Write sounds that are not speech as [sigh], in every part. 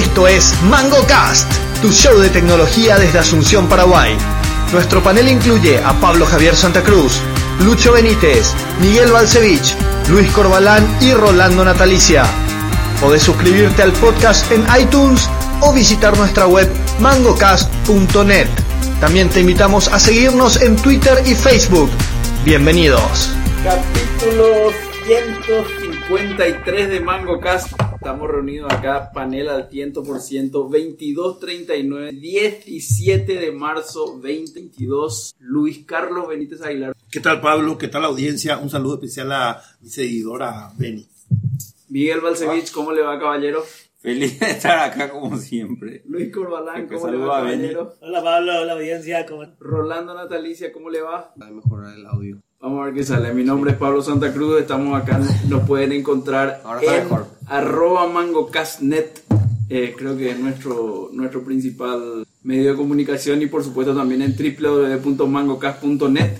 Esto es MangoCast, tu show de tecnología desde Asunción, Paraguay. Nuestro panel incluye a Pablo Javier Santa Cruz, Lucho Benítez, Miguel Balcevich, Luis Corbalán y Rolando Natalicia. Podés suscribirte al podcast en iTunes o visitar nuestra web mangocast.net. También te invitamos a seguirnos en Twitter y Facebook. Bienvenidos. Capítulo 153 de MangoCast. Estamos reunidos acá, panel al 100%, 2239, 17 de marzo 2022. Luis Carlos Benítez Aguilar. ¿Qué tal Pablo? ¿Qué tal audiencia? Un saludo especial a mi seguidora Beni. Miguel Balcevich, ¿cómo le va, caballero? Feliz de estar acá como siempre. Luis Corbalán, ¿cómo le va, caballero? Hola Pablo, hola audiencia, ¿cómo Rolando Natalicia, ¿cómo le va? Para mejorar el audio. Vamos a ver qué sale. Mi nombre es Pablo Santa Cruz. Estamos acá. Nos pueden encontrar Ahora en arroba mangocastnet. Eh, creo que es nuestro, nuestro principal medio de comunicación y por supuesto también en www.mangocast.net.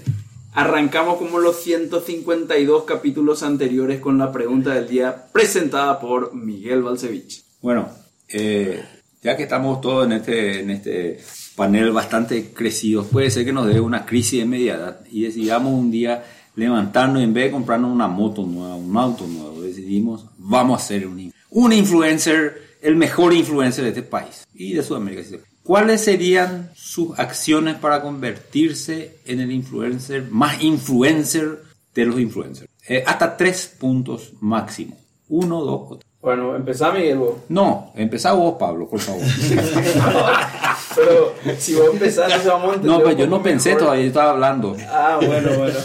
Arrancamos como los 152 capítulos anteriores con la pregunta del día presentada por Miguel Balcevich. Bueno, eh, ya que estamos todos en este, en este panel bastante crecidos, puede ser que nos dé una crisis de media edad y decidamos un día levantarnos y en vez de comprarnos una moto nueva, un auto nuevo, decidimos, vamos a ser un, un influencer, el mejor influencer de este país y de Sudamérica. ¿Cuáles serían sus acciones para convertirse en el influencer más influencer de los influencers? Eh, hasta tres puntos máximo. Uno, dos tres. Bueno, empezá Miguel vos. No, empezá vos, Pablo, por favor. [laughs] Pero si vos empezás, vamos a entender No, pero yo no pensé mejor. todavía, yo estaba hablando. Ah, bueno, bueno.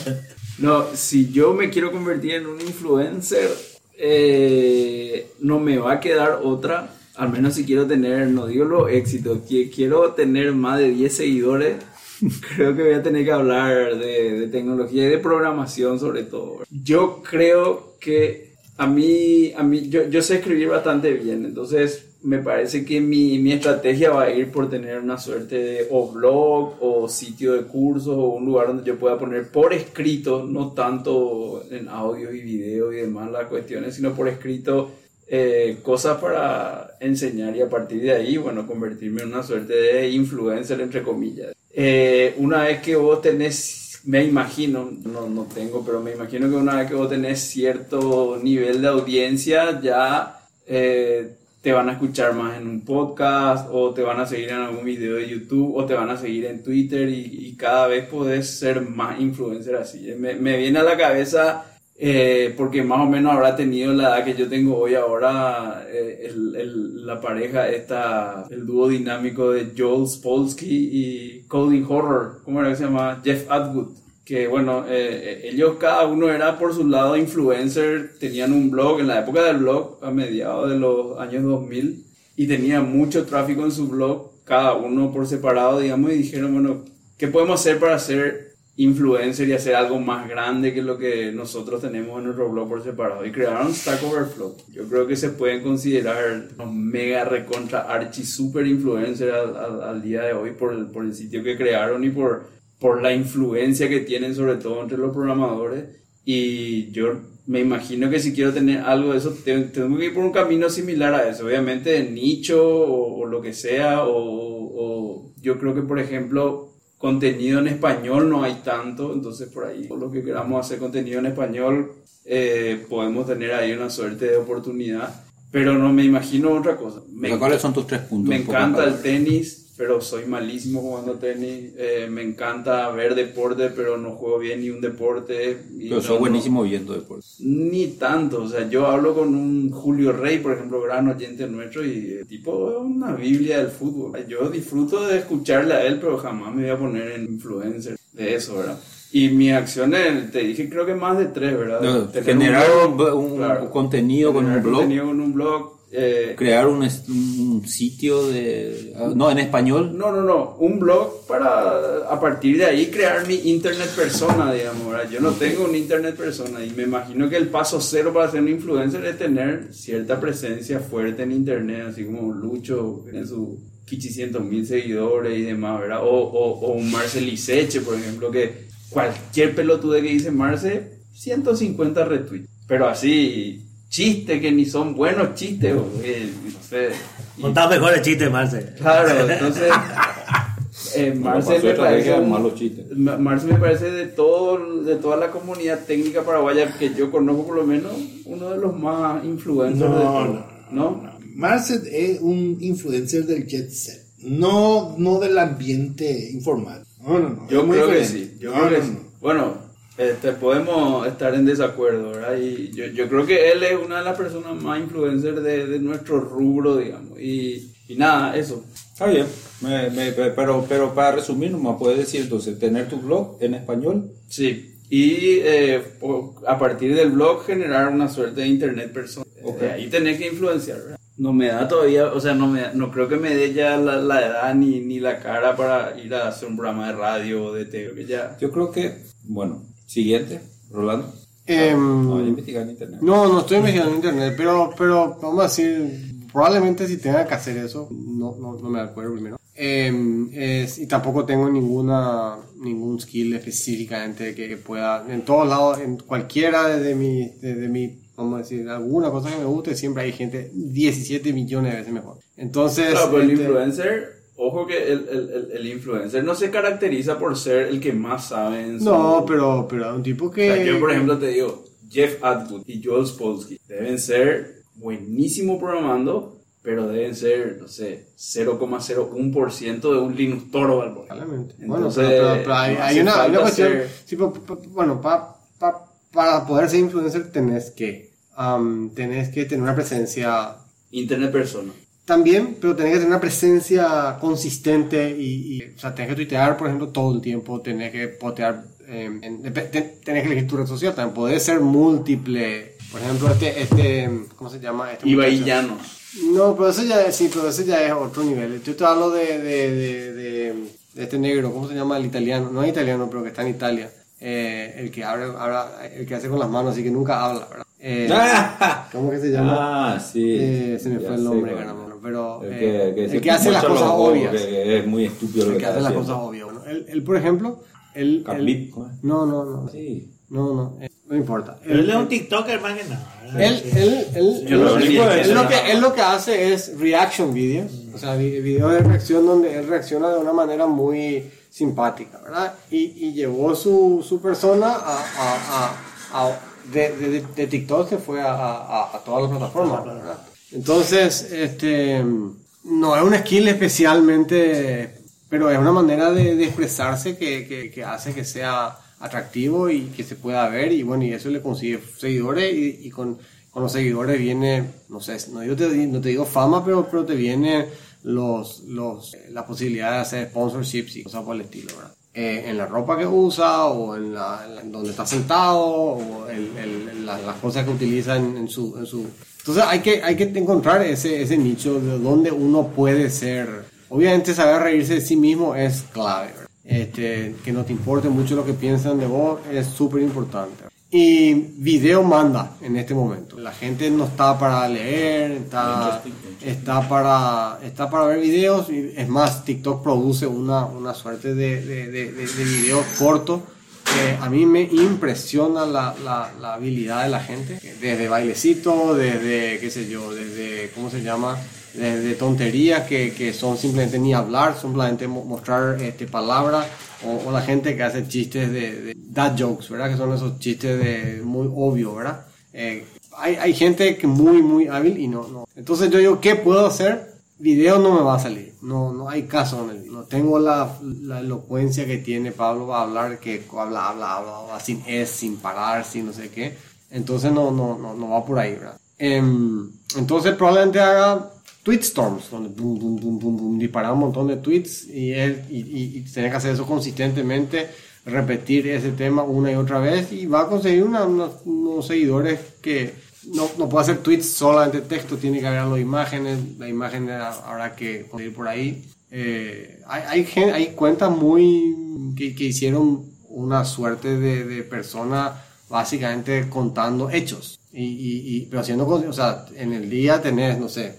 No, si yo me quiero convertir en un influencer, eh, no me va a quedar otra. Al menos si quiero tener, no digo los éxitos, que quiero tener más de 10 seguidores, [laughs] creo que voy a tener que hablar de, de tecnología y de programación sobre todo. Yo creo que a mí, a mí yo, yo sé escribir bastante bien, entonces me parece que mi, mi estrategia va a ir por tener una suerte de o blog o sitio de cursos o un lugar donde yo pueda poner por escrito, no tanto en audio y video y demás las cuestiones, sino por escrito eh, cosas para enseñar y a partir de ahí, bueno, convertirme en una suerte de influencer, entre comillas. Eh, una vez que vos tenés, me imagino, no, no tengo, pero me imagino que una vez que vos tenés cierto nivel de audiencia, ya eh, te van a escuchar más en un podcast o te van a seguir en algún video de YouTube o te van a seguir en Twitter y, cada vez podés ser más influencer así. Me, me viene a la cabeza eh, porque más o menos habrá tenido la edad que yo tengo hoy ahora eh, el- el- la pareja esta el dúo dinámico de Joel Spolsky y Coding Horror ¿cómo era que se llama? Jeff Atwood que bueno eh, ellos cada uno era por su lado influencer tenían un blog en la época del blog a mediados de los años 2000 y tenía mucho tráfico en su blog cada uno por separado digamos y dijeron bueno ¿qué podemos hacer para hacer influencer y hacer algo más grande que lo que nosotros tenemos en nuestro blog por separado. Y crearon Stack Overflow. Yo creo que se pueden considerar unos mega recontra archi super influencer al, al- al día de hoy por el, por el sitio que crearon y por, por la influencia que tienen sobre todo entre los programadores. Y yo me imagino que si quiero tener algo de eso te- tengo que ir por un camino similar a eso, obviamente de nicho o, o lo que sea o, o yo creo que por ejemplo contenido en español no hay tanto, entonces por ahí por lo que queramos hacer contenido en español eh, podemos tener ahí una suerte de oportunidad, pero no me imagino otra cosa. Me, ¿Cuáles son tus tres puntos? me encanta el tenis, pero soy malísimo jugando tenis. Eh, me encanta ver deporte, pero no juego bien ni un deporte. Y Pero no- sos buenísimo viendo deportes. ni tanto, o sea, yo hablo con un Julio Rey, por ejemplo, gran oyente nuestro, y tipo es una biblia del fútbol. Yo disfruto de escucharle a él, pero jamás me voy a poner en influencer de eso, ¿verdad? Y mis acciones, te dije, creo que más de tres, ¿verdad? No, generar un contenido con un blog. contenido con un blog. Eh, Crear un, un sitio de... ah, No, en español. No, no, no, un blog para a partir de ahí crear mi internet persona, digamos, ¿verdad? Yo no tengo un internet persona y me imagino que el paso cero para ser un influencer es tener cierta presencia fuerte en internet, así como Lucho, tiene sus 500 mil seguidores y demás, ¿verdad? O, o, o un Marcel Iseche, por ejemplo, que cualquier pelotude que dice Marce, 150 retweets, pero así chistes que ni son buenos chistes, o, eh, no sé. Y- Contá mejores chistes, Marce. Claro, [laughs] entonces. Eh, Marce me parece. un- malos chistes. Ma- Marce me parece de todo de toda la comunidad técnica paraguaya que yo conozco por lo menos uno de los más influencers de No, todo, no, ¿no? Marcet es un influencer del jet set, no, no del ambiente informal. No, no, no. Yo creo que sí, yo No, creo que no, sí. no. Bueno, este, podemos estar en desacuerdo, ¿verdad? Y yo, yo creo que él es una de las personas más influencers de, de nuestro rubro, digamos. Y, y nada, eso. Está bien, me- me- pero, pero para resumir, nomás puedes decir entonces, tener tu blog en español. Sí. Y eh, a partir del blog generar una suerte de internet personal. Ok. Eh, ahí tenés que influenciar, ¿verdad? No me da todavía, o sea, no, me, no creo que me dé ya la, la edad ni, ni la cara para ir a hacer un programa de radio o de TV, que ya... Yo creo que, bueno, siguiente, Rolando. Em, No, voy a investigar en internet. No, no estoy investigando en internet, pero, pero vamos a decir, probablemente si tenga que hacer eso, no, no, no me acuerdo primero. Em, es- y tampoco tengo ninguna, ningún skill específicamente que, que pueda, en todos lados, en cualquiera de mi, de, de mi, vamos a decir, alguna cosa que me guste, siempre hay gente 17 millones de veces mejor. Entonces, Claro, pero el este, influencer, ojo que el, el, el, influencer no se caracteriza por ser el que más sabe en su... no, pero, pero un tipo O que... sea, yo, por ejemplo, te digo, Jeff Atwood y Joel Spolsky deben ser buenísimos programando, pero deben ser, no sé, 0,01% de un Linux ejemplo. Probablemente. Entonces, bueno, pero, pero- pero hay, no hay una, hay una cuestión. ser- sí, pero, bueno, pa- pa- para poder ser influencer tenés que, am, tenés que tener una presencia Internet persona. También, pero tenés que tener una presencia consistente y, y, o sea, tenés que tuitear, por ejemplo, todo el tiempo, tenés que postear, eh, en- ten- tenés que elegir tu red social, también podés ser múltiple. Por ejemplo, este, este, ¿cómo se llama? Este Ibai muchacho. Llanos. No, pero eso ya, sí, pero eso ya es otro nivel. Yo te hablo de, de, de, de- de este negro, ¿cómo se llama? El italiano, no es italiano, pero que está en Italia. Eh, el que abre, habla- el que hace con las manos, así que nunca habla, ¿verdad? Eh, [laughs] ¿Cómo que se llama? Ah, sí. Eh, se me Ya fue el sé nombre, cuál. Pero El eh, que, el se que hace las cosas obvias. que es muy estúpido lo El que que hace las cosas obvias. Bueno, él, él, por ejemplo, él... él- no, no, no. Sí. No, no, eh, no importa. Pero él es un TikToker más que nada. Él, él, él, lo él- él lo que, él lo que hace es reaction videos, o sea, vi- videos de reacción donde él reacciona de una manera muy simpática, ¿verdad? Y, y llevó su, su persona a, a, a- a- de, de, de TikTok que fue a, a, a todas las plataformas, ¿verdad? Entonces, este, no es un skill especialmente, pero es una manera de, de expresarse que, que, que hace que sea atractivo y que se pueda ver y bueno, y eso le consigue seguidores y, y con, con los seguidores viene, no sé, no, digo, te, no te digo fama, pero, pero te viene los, los, la posibilidad de hacer sponsorships y cosas por el estilo, ¿verdad? Eh, en la ropa que usa o en, la, en donde está sentado o el, el- la- las cosas que utiliza en, en su, en su... Entonces hay que, hay que encontrar ese, ese nicho de donde uno puede ser... Obviamente saber reírse de sí mismo es clave. Este, que no te importe mucho lo que piensan de vos es súper importante. Y video manda en este momento. La gente no está para leer, está, está, para, está para ver videos. y Es más, TikTok produce una, una suerte de, de, de- de videos cortos. A mí me impresiona la, la, habilidad de la gente. Desde bailecito, desde, qué sé yo, desde, ¿cómo se llama? Desde tonterías que, que son simplemente ni hablar, simplemente mo- mostrar este, palabras o, o la gente que hace chistes de, de dad jokes, ¿verdad? Que son esos chistes de muy obvio, ¿verdad? Eh, hay, hay gente que muy, muy hábil y no, no. Entonces yo digo, ¿qué puedo hacer? Video no me va a salir, no, no hay caso en el video. No tengo la, la elocuencia que tiene Pablo para hablar, que habla, habla, habla, habla sin es, sin parar, sin no sé qué. Entonces no, no, no, no va por ahí, ¿verdad? Em, entonces probablemente haga tweetstorms, donde boom, boom, boom, boom, boom, disparar un montón de tweets y, él, y, y, y tener que hacer eso consistentemente, repetir ese tema una y otra vez y va a conseguir una- unos, unos seguidores que no, no puede hacer tweets solamente texto, tiene que haber de imágenes, la imagen habrá que conseguir por ahí. Eh, hay, hay, hay cuentas muy que, que hicieron una suerte de, de persona básicamente contando hechos y, y, pero haciendo o sea, en el día tenés, no sé,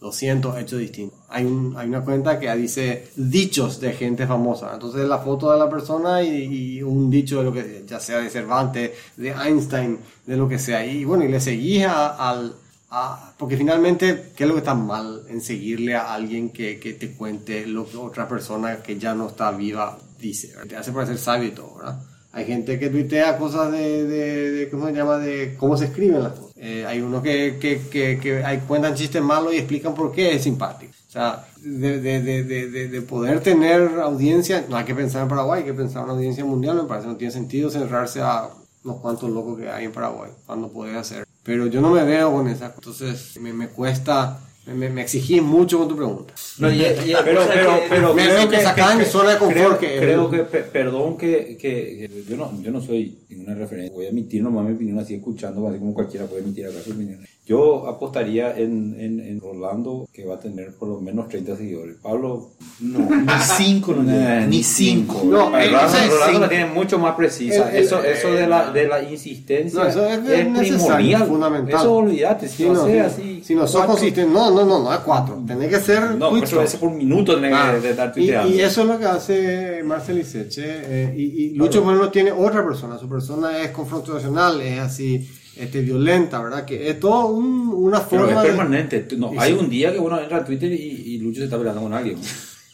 200 hechos distintos. Hay, un, hay una cuenta que dice dichos de gente famosa. Entonces la foto de la persona y, y un dicho de lo que ya sea de Cervantes, de Einstein, de lo que sea. Y bueno, y le seguís a- al... a- porque finalmente, ¿qué es lo que está mal en seguirle a alguien que, que te cuente lo que otra persona que ya no está viva dice? Te hace parecer sabio y todo, ¿verdad? Hay gente que tuitea cosas de, de, de- ¿cómo se llama? De cómo se escriben las cosas. Eh, hay unos que, que, que, que hay, cuentan chistes malos y explican por qué es simpático. O sea, de, de, de, de, de- de poder tener audiencia, no hay que pensar en Paraguay, hay que pensar en una audiencia mundial, me parece, no tiene sentido cerrarse a unos cuantos locos que hay en Paraguay, cuando podés hacer. Pero yo no me veo con esa, entonces me, me cuesta, me, me, exigí mucho con tu pregunta. No, y- y- [laughs] pero, pero, pero me creo que mi zona de confort creo, que- creo que, pe- perdón que, que, que yo, no, yo no soy ninguna referencia, voy a emitir nomás mi opinión así escuchando, así como cualquiera puede emitir acá su opinión. Yo apostaría en, en, en Rolando que va a tener por lo menos 30 seguidores. Pablo, No, ni [laughs] cinco, no llega, eh, ni cinco. No, Rolando, entonces, Rolando la tiene mucho más precisa. El- el- eso eso de, la, de la insistencia No, eso es necesario, primordial. fundamental. Eso olvídate, si Si no sé si, así. si no sos consistente, no, no, no, no es cuatro. Tenés que ser No, tweet ocho veces por minuto tenés Ah, que de estar y, y eso es lo que hace Marcel Iseche. eh, y, y Lucho Moreno tiene otra persona. Su persona es confrontacional, es así este, violenta, ¿verdad? Que es todo un- una Pero forma es de- permanente. No, hay sí. un día que uno entra a Twitter y, y Lucho se está peleando con alguien.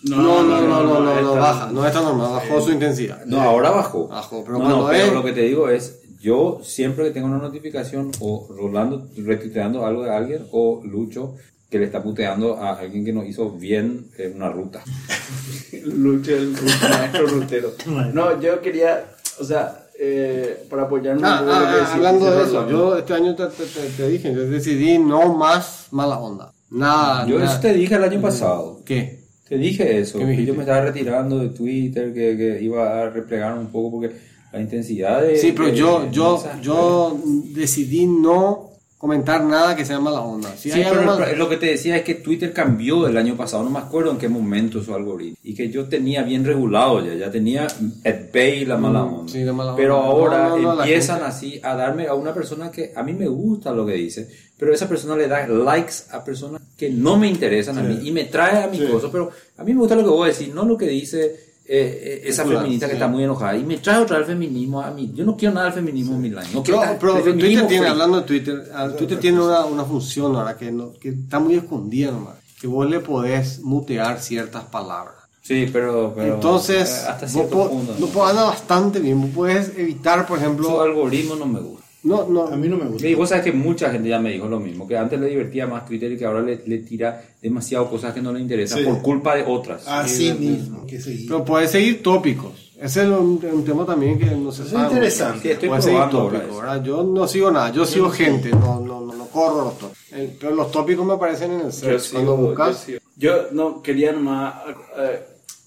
No, no, no, no, no, no, baja. No está normal, bajó su intensidad. No, ahora bajó. Bajó, pero no, cuando no, pero es- lo que te digo es, yo siempre que tengo una notificación o Rolando retuiteando algo de alguien o Lucho que le está puteando a alguien que nos hizo bien en una ruta. [laughs] Lucho, el maestro rutero. No, yo quería, o sea, eh, para apoyarme Ah, un poco ah, lo que ah, hablando de eso, yo este año te, te- te- te dije, yo decidí no más mala onda. Nada. Yo nada. eso te dije el año pasado. ¿Qué? Te dije eso, ¿Qué me que yo me estaba retirando de Twitter, que, que iba a replegar un poco porque la intensidad de... Sí, pero de- yo, de yo, yo decidí no comentar nada que sea mala onda. Si Sí, hay pero lo que te decía es que Twitter cambió el año pasado, no me acuerdo en qué momento su algoritmo, y que yo tenía bien regulado ya, ya tenía at bay la mala Mm, onda. sí, la mala pero onda. ahora No, no, no, la empiezan así a darme a una persona que a mí me gusta lo que dice, pero esa persona le da likes a personas que no me interesan a mí y me trae a mi cosa, pero a mí me gusta lo que vos decís, no lo que dice eh, eh, esa feminista que sí. está muy enojada y me trae otra vez el feminismo a mí. Yo no quiero nada del feminismo en mi line. No Pero, quiero pero del Twitter feminismo tiene, hablando de Twitter, ah, Twitter tiene una, una función ahora que, no- que está muy escondida nomás. Que vos le podés mutear ciertas palabras. Sí, pero, pero Entonces, eh, hasta vos po- punto. no, pues, anda bastante bien. Vos puedes evitar, por Su ejemplo. algoritmo no me gusta. No, no. A mí no me gusta. Y vos sabes que mucha gente ya me dijo lo mismo, que antes le divertía más Twitter y que ahora le, le tira demasiado cosas que no le interesan Sí. por culpa de otras. Así mismo, que. Pero puedes seguir tópicos. Ese es un, un tema también que no se es sabe. interesante. Sí, estoy Puedes seguir probando ahora tópicos. ¿verdad? Yo no sigo nada, yo sigo gente, no, no, no, no corro los tópicos. Eh, Pero los tópicos me aparecen en el Yo search. Cuando yo buscas, sigo. Yo no quería nomás, eh,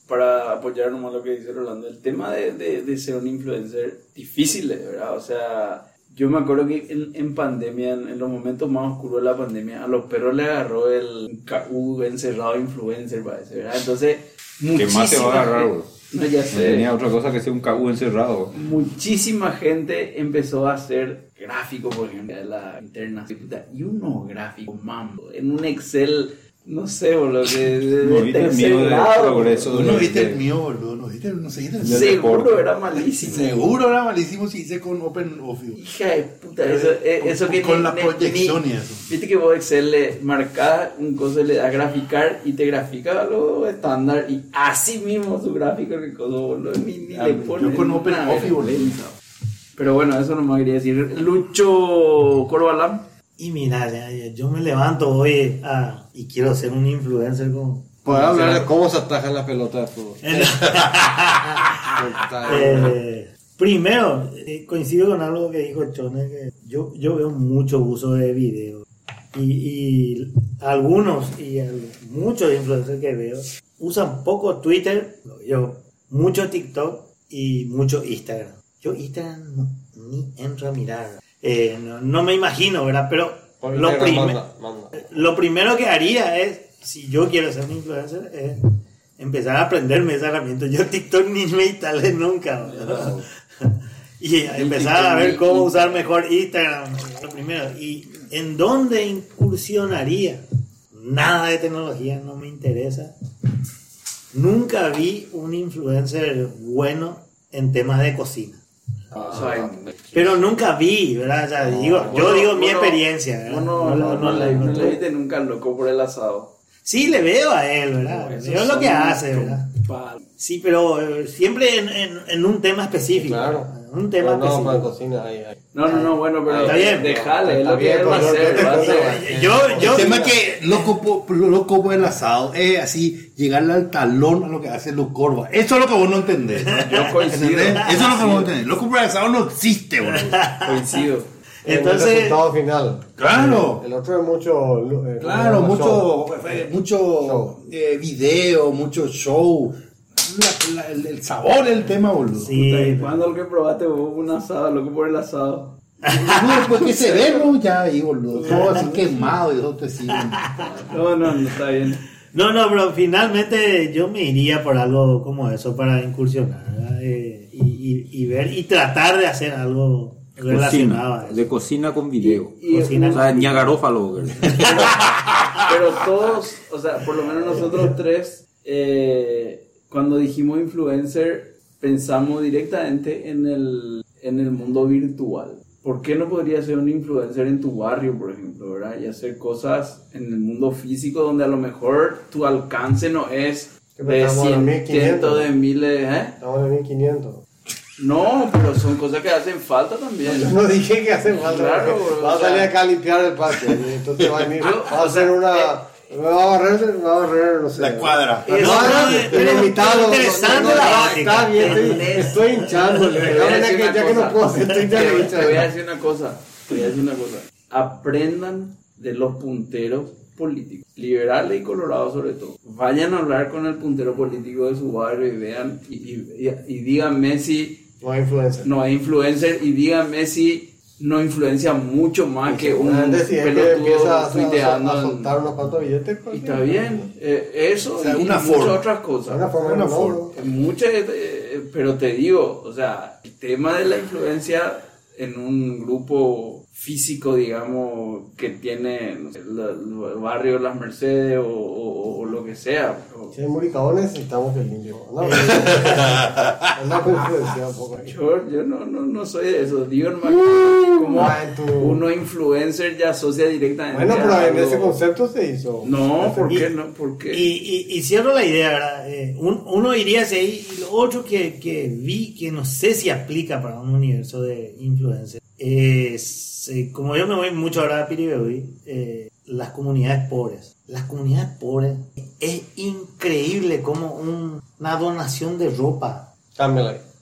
para apoyar nomás lo que dice Rolando, el tema de, de, de ser un influencer difícil, de verdad. O sea, yo me acuerdo que en, en pandemia, en, en los momentos más oscuros de la pandemia, a los perros le agarró el KU encerrado influencer, parece, ¿verdad? Entonces, ¿Qué más te va a agarrar, bro? No, ya No sé tenía otra cosa que ser un KU encerrado. muchísima gente empezó a hacer gráficos, por ejemplo, de la interna. y unos gráficos, mambo, en un Excel, no sé, boludo, de, de, No viste el mío de grado, progreso. No viste de- el mío, boludo. No viste, no seguiste el Del Seguro era malísimo. Seguro era malísimo si hice con Open Office. Hija de puta, eso, eh, Con- eso que con ni- la proyección ni- y eso. Viste que vos Excel le marcás un coso, le das graficar y te grafica lo estándar y así mismo su gráfico que coso, boludo, ni, ni Ah, le yo pones con Open una Office, boludo. Pero bueno, eso no me quería decir. Lucho Corbalán. Y mira, ya- ya, yo me levanto hoy a- y quiero ser un influencer. Poder hablar de cómo se atajan las pelotas de fútbol. Eh, primero, eh, coincido con algo que dijo Chone, que yo, yo veo mucho uso de video. Y, y algunos y muchos influencers que veo usan poco Twitter, yo mucho TikTok y mucho Instagram. Yo Instagram no, ni entro a mirar. Eh, no, no me imagino, ¿verdad? Pero lo, manda, manda. lo primero que haría es, si yo quiero ser un influencer, es empezar a aprenderme esa herramienta. Yo TikTok ni me instalé nunca. ¿verdad? [laughs] y empezar a ver cómo usar mejor Instagram, lo primero. ¿Y en dónde incursionaría? nada de tecnología, no me interesa. Nunca vi un influencer bueno en temas de cocina. O sea, Pero nunca vi, ¿verdad? O sea, digo, yo digo mi experiencia, ¿verdad? no, no, no, le, no no tuve- le viste nunca loco por el asado. Sí, le veo a él, ¿verdad? Veo lo que hace, ¿verdad? Sí, pero eh, siempre en, en- en un tema específico. Claro. Un tema no, para cocina, ahí, ahí. No, no, no, bueno, pero Está bien. Está lo que él va a hacer. Yo, yo, el tema es que loco, loco por el asado es así, llegarle al talón a lo que hace Luke Corva. Eso es lo que vos no entendés. Yo coincido. ¿Entendés? Eso es lo que vos no entendés. Loco por el asado no existe, boludo. Coincido. el Entonces- resultado final. Claro. El otro es mucho. eh, Claro, show. mucho, eh, mucho eh, video, mucho show. La- la- el, el sabor del tema, boludo. Sí, ¿Y ¿Cuándo lo que probaste vos un asado, loco por el asado? No, después que se ve, ¿no? ya ahí, boludo. Todo así quemado y todo te siguen. No, no, no está bien. No, no, pero finalmente yo me iría por algo como eso para incursionar. Eh, y, y- y ver y tratar de hacer algo relacionado a Cocina, eso. de cocina con video. Y- Cocina O sea, ñagarófalo. güey. [laughs] Pero todos, o sea, por lo menos nosotros tres, eh, cuando dijimos influencer, pensamos directamente en el, en el mundo virtual. ¿Por qué no podría ser un influencer en tu barrio, por ejemplo, verdad? Y hacer cosas en el mundo físico donde a lo mejor tu alcance no es de estamos en 1500. cientos de miles, ¿eh? Estamos en 1500. No, pero son cosas que hacen falta también. Yo no dije que hace falta. Claro, bro, va a o sea- salir acá a limpiar el patio. y entonces va a venir. Va a hacer una. Me va a barrer, me va a barrer, no sé. La cuadra. La cuadra, no, no, interesante no, no, no, lógica. Está bien, estoy, una ya que no cosa. puedo, estoy Te- ya te voy a hinchando. decir una cosa. Te voy a decir una cosa. Aprendan de los punteros políticos, liberales y colorados sobre todo. Vayan a hablar con el puntero político de su barrio y vean y, y, y- y díganme si No hay influencia. no es influencer y díganme si no influencia mucho más que un que pelotudo empieza a, a, tuiteando. a en- soltar unos cuantos billetes, pues. y está bien, eh, eso O sea, y una muchas forma. otras cosas. Una forma Una forma. modo. Muchas, eh, pero te digo, o sea, el tema de la influencia en un grupo físico, digamos, que tiene no sé, el barrio Las Mercedes o, o- o lo que sea. o- Si hay muricabones, necesitamos que limpio. No, poco ahí. Yo, yo no, no, no soy de eso, digo nomás como Ah, uno influencer ya asocia directamente Bueno, pero en ese concepto se hizo. No, ¿por qué no? ¿Por qué? Y, y, y cierro la idea, ¿verdad? Eh, un- uno iría hacia ahí y lo otro que, que vi que no sé si aplica para un universo de influencers es, como yo me voy mucho ahora a Piribebuy, eh, las comunidades pobres. Las comunidades pobres es increíble como un- una donación de ropa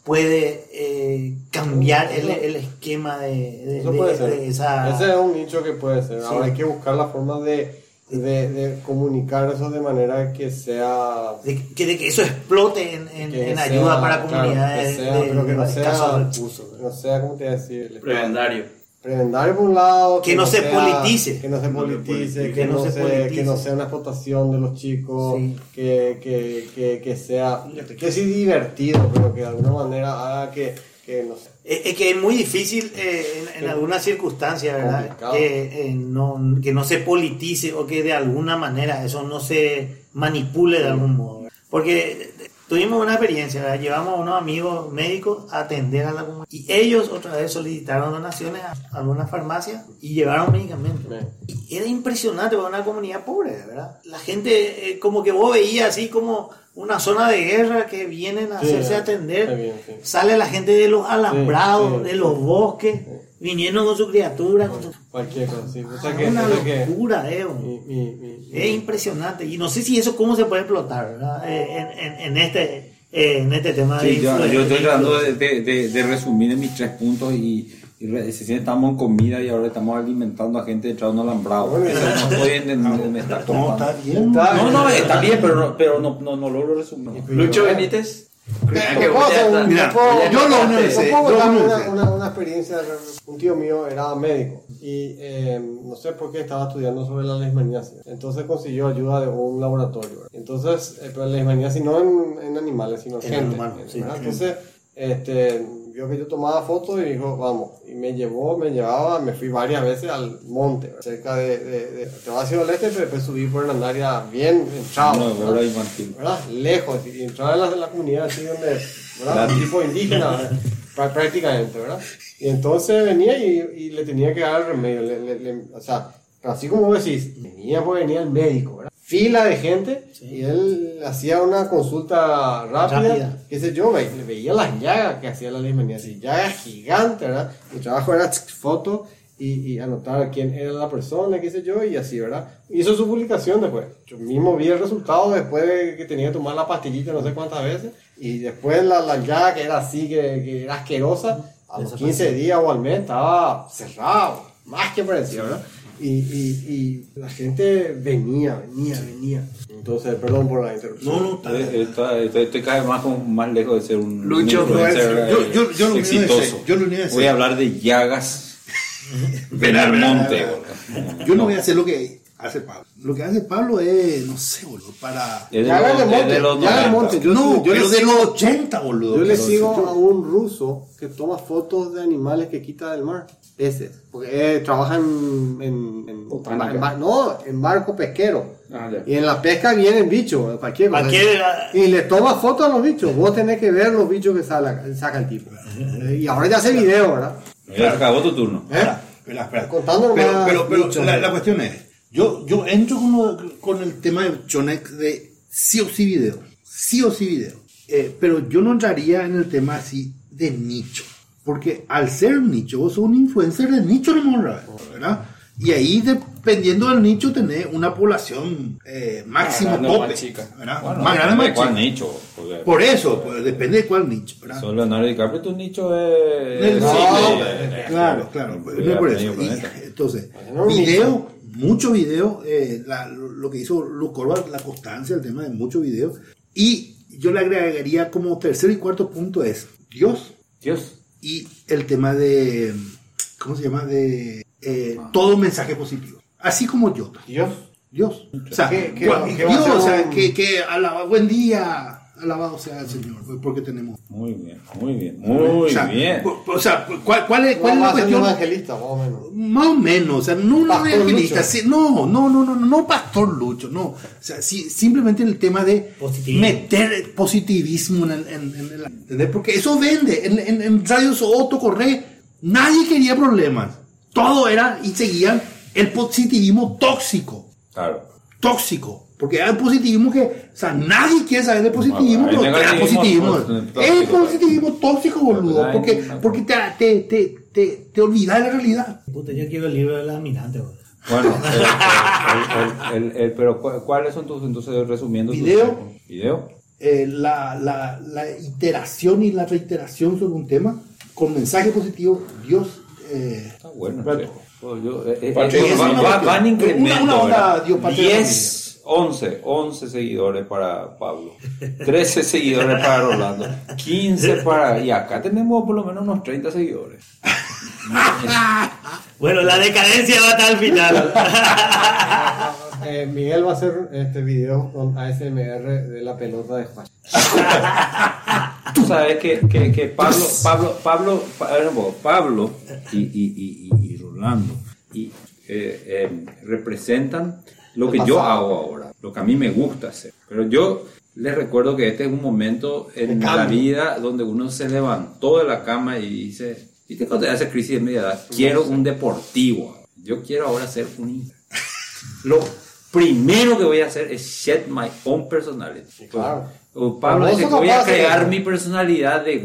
puede eh, cambiar el, el esquema de, de- Eso de- puede ser. de esa... Ese es un nicho que puede ser. Sí. Ahora hay que buscar la forma de, de, de comunicar eso de manera que sea. de que, de que eso explote en, sea, ayuda para claro, comunidades que sea, de, pero que no sea, recursos. no sea, ¿cómo te voy a decir? Prebendario. Por un lado. Que no se politice. Que no se politice, que, no no se se, politice. que no sea una explotación de los chicos, Sí. que, que, que, que sea, que sí divertido, pero que de alguna manera haga que, que no sé. Es, es que es muy difícil eh, en, en algunas circunstancias, ¿verdad? Que, eh, no, que no se politice o que de alguna manera eso no se manipule de algún modo. Porque tuvimos una experiencia, ¿verdad? llevamos a unos amigos médicos a atender a la comunidad y ellos otra vez solicitaron donaciones a algunas farmacias y llevaron medicamentos. Bien. Y era impresionante para una comunidad pobre, ¿verdad? La gente, eh, como que vos veías así como una zona de guerra que vienen a Sí, hacerse atender. bien, sí. Sale la gente de los alambrados, Sí, de los bosques, viniendo con su criatura. Con su... Cualquier cosa, sí. O sea Ah, que, una sea que locura, eh, mi- mi- mi- Es impresionante. Y no sé si eso cómo se puede explotar, ¿verdad? Eh, en, en- en este, eh, en este tema de Sí, yo, influencia. yo estoy tratando de, de- de- de resumir en mis tres puntos y, y re- recién estamos en comida y ahora estamos alimentando a gente detrás de un alambrado. Eso no estoy entendiendo, me está No, contando. está bien. No, no, está bien, pero no, pero no, no, no logro resumir. Lucho Benítez. Creo que ¿Puedo voy a hacer un- estar- Mira, puedo- voy a yo lo una, una, una experiencia. Un tío mío era médico y eh, no sé por qué estaba estudiando sobre la leishmaniasis. Entonces consiguió ayuda de un laboratorio. Entonces, eh, pero la leishmaniasis no en, en animales, sino en En gente. humanos, sí. ¿verdad? Entonces, este, vio que yo tomaba fotos y dijo, vamos. Y me llevó, me llevaba, me fui varias veces al monte, cerca de, de, de, de Oasis del Este, pero después subí por una área bien entrado, No, ¿verdad? ¿verdad? Lejos, y entraba en la, en la comunidad así donde, ¿verdad? Tipo indígena, prácticamente, ¿verdad? Y entonces venía y, y le tenía que dar el remedio, le- le- le- o sea, así como decís, venía porque venía el médico, ¿verdad? Fila de gente y él hacía una consulta rápida, Rápida. qué sé yo, ve- veía las llagas que hacía la leishmanía, así, llagas gigantes, ¿verdad? Mi trabajo era foto y, y anotar quién era la persona, qué sé yo, y así, ¿verdad? Hizo su publicación después. Yo mismo vi el resultado después de que tenía que tomar la pastillita no sé cuántas veces, y después la, la llaga que era así, que, que era asquerosa, a los 15 días o al mes estaba cerrado, más que parecía, ¿verdad? Y, y, y la gente venía, venía, venía. Entonces, perdón por la interrupción. No, no, está está- Estoy, estoy cada vez más, más lejos de ser un Lucho, no, yo- yo- yo lo exitoso. yo lo. Voy a hablar de llagas [laughs] del Verá, verá, monte. verá. boludo. Yo no voy a hacer lo que hace Pablo. Lo que hace Pablo es, no sé, boludo, para... Es de Llagas los- de es monte, de los llagas de 90. monte. Yo- no, yo pero de los 80, boludo. Yo le sigo a un ruso que toma fotos de animales que quita del mar. Ese. Porque eh, trabaja en, en, en- Botánica. en bar- no, en barco pesquero. Ah. Y en la pesca vienen bichos, cualquier cosa. Cualquier- Y le toma fotos a los bichos. Vos tenés que ver los bichos que saca el tipo. Y ahora ya hace video, ¿verdad? Ya se acabó tu turno. ¿Eh? Espera, espera, espera. Contando pero, nomás pero, pero bichos, la, ¿no? la cuestión es, yo, yo entro con, lo- con el tema de Chonex de sí o sí video, sí o sí video, Eh, pero yo no entraría en el tema así de nicho, porque al ser nicho, vos sos un influencer de nicho, no ¿verdad? Y ahí, dependiendo del nicho, tenés una población eh, máximo Más grande o tope, más chica. ¿verdad? Bueno, más grande más chica. nicho. porque Por eso, pues, depende de cuál nicho, ¿verdad? Son Leonardo DiCaprio, tu nicho es. Del es- claro, claro, es- no es por eso. Y, entonces, No, video, mucho video, eh, la- lo, que hizo Luke Corba, la constancia, el tema de mucho video. Y yo le agregaría como tercer y cuarto punto es Dios Dios. Y el tema de, ¿cómo se llama? De eh, todo mensaje positivo. Así como yo. Dios. Dios. O sea, ¿Qué- qué- gua- qué va a Dios, o sea, un- que, que alaba, buen día, alabado sea el Señor, pues, porque tenemos. Muy bien, muy bien, muy o sea, bien. O sea, ¿cuál, cuál es, cuál es la un cuestión? evangelista, más o menos. Más o menos, o sea, no un Pastor evangelista, sí, no, no, no, no, no, no pastor Lucho, no. O sea, sí, simplemente el tema de Positivismo. meter positivismo en el, en, en el- ¿entendés? Porque eso vende. En, en, en Radio Soto, Corre, nadie quería problemas. Todo era y seguían el positivismo tóxico. Claro. Tóxico. Porque hay positivismo que, o sea, nadie quiere saber de positivismo, Hay pero era positivismo. Es tóxico. positivismo tóxico, boludo. Hay- Porque, porque te, te, te, te, te olvidas de la realidad. Puta, yo quiero el libro del almirante, boludo. Bueno, [laughs] el- el- el- el- pero ¿cu- ¿cuáles son tus, entonces, resumiendo? tus- Video. Video. eh, la, la, la iteración y la reiteración sobre un tema con mensaje positivo, Dios. eh, Está bueno. Bueno. Pues yo- eh, y va, va- va en incremento. Una- una onda. Dios, patria y 10, 11, 11 seguidores para Pablo, 13 seguidores para Rolando, 15 para. Y acá tenemos por lo menos unos 30 seguidores. [laughs] Bueno, la decadencia va hasta el final. [laughs] Eh, Miguel va a hacer este video con ASMR de la pelota de Juan. Tú sabes que, que, que Pablo, Pablo, Pablo, Pablo y, y, y, y- y Rolando y, eh, eh, representan lo que yo hago ahora, lo que a mí me gusta hacer. Pero yo les recuerdo que este es un momento en la vida donde uno se levantó de la cama y dice, ¿viste cuando te hace crisis de media edad? Quiero un deportivo. Yo quiero ahora ser un... Lo primero que voy a hacer es shed my own personality. claro. O Pablo dice voy a crear mi personalidad de,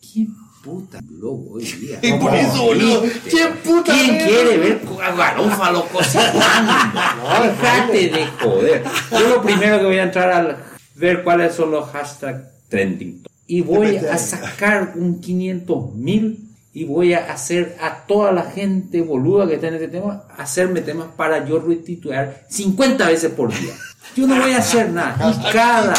¿quién puta loco hoy día? [laughs] Y por eso, boludo, ¿quién puta ¿Quién quiere ver a Garófalo cocinando? [laughs] Déjate de joder. Yo lo primero que voy a entrar a ver cuáles son los hashtags trending. Y voy a sacar un 500 mil y voy a hacer a toda la gente boluda que está en este tema, hacerme temas para yo restituir 50 veces por día. Yo no voy a hacer nada. [laughs] Y cada,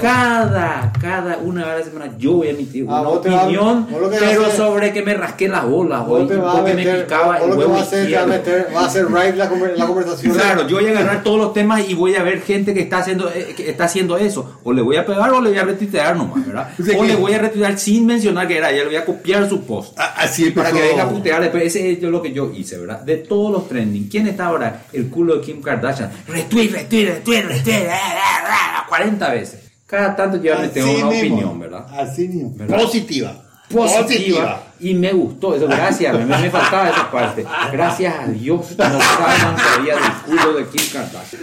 cada, cada una vez a la semana yo voy a emitir Ah, una opinión, pero hacer- sobre que me rasqué las bolas hoy, porque me meter, picaba vos el huevo vas a hacer, vas a meter, hacer right la, la conversación. Claro, yo voy a agarrar [laughs] todos los temas y voy a ver gente que está haciendo eh, que está haciendo eso. O le voy a pegar o le voy a retuitear nomás, ¿verdad? [laughs] O sea O que- le voy a retuitear sin mencionar que era ella, le voy a copiar su post. A- Así empezó. Para que venga a putear después, ese es lo que yo hice, ¿verdad? De todos los trending, ¿quién está ahora? El culo de Kim Kardashian. Retweet, retweet, retweet, retweet, ah, ah, ah, 40 veces. Cada tanto yo me Así tengo una mismo. opinión, ¿verdad? Así mismo. ¿Verdad? Positiva. positiva y me gustó eso gracias me, me faltaba esa parte gracias a Dios no saben todavía del culo de Kim Kardashian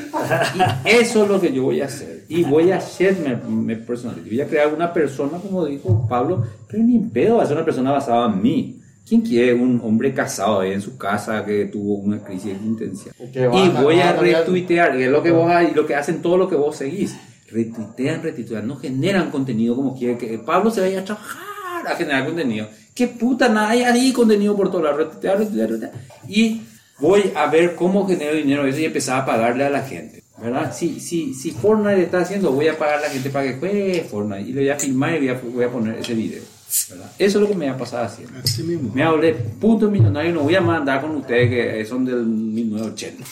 y eso es lo que yo voy a hacer y voy a hacerme me personality voy a crear una persona como dijo Pablo pero ni pedo va a ser una persona basada en mí ¿Quién quiere un hombre casado ahí en su casa que tuvo una crisis existencial? Y voy a retuitear, que es lo que vos y lo que hacen todo lo que vos seguís. Retuitean, retuitean, no generan contenido como quiere que Pablo se vaya a trabajar a generar contenido. ¿Qué puta? Nada, hay ahí contenido por todos lados. Retuitear, retuitear, retuitear. Y voy a ver cómo genero dinero eso y empezar a pagarle a la gente. ¿Verdad? Si, si, si Fortnite está haciendo, voy a pagar a la gente para que juegue Fortnite. Y le voy a filmar y voy a, voy a poner ese video. ¿Verdad? Eso es lo que me va a pasar haciendo. Así mismo. Me hablé puto millonario, no voy a mandar con ustedes que son del 1980.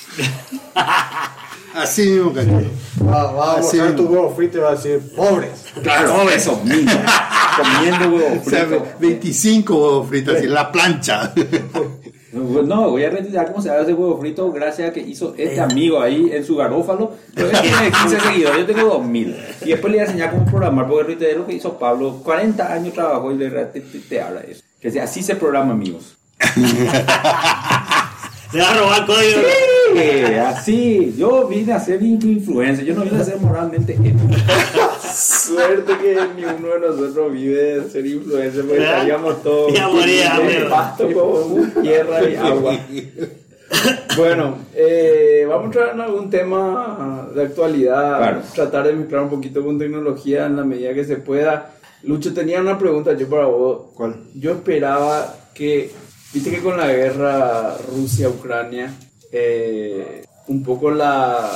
[laughs] Así mismo, Cachulo. Va, va a mostrar tu huevo frito y va a decir, pobres. Claro, [laughs] eso mismo. Comiendo huevo O sea, frito. 25 huevos fritos, así, la plancha. [laughs] No, voy a retirar cómo se hace ese huevo frito gracias a que hizo este amigo ahí en su garófalo. Él tiene 15 seguidores, yo tengo 2000. Y después le voy a enseñar cómo programar, porque retuiteé lo que hizo Pablo. 40 años trabajó y le retuiteaba eso. Que sea, así se programa, amigos. [laughs] Se va a robar código. Eh, así, yo vine a ser influencer, yo no vine a ser moralmente ético. Suerte que ni uno de nosotros vive de ser influencer, porque ¿Verdad? estaríamos todos Ya moría, pasto con tierra y agua. Bueno, eh, vamos a entrar en algún tema de actualidad, Claro. tratar de mezclar un poquito con tecnología en la medida que se pueda. Lucho, tenía una pregunta yo para vos. ¿Cuál? Yo esperaba que, viste que con la guerra Rusia-Ucrania, eh, un poco la,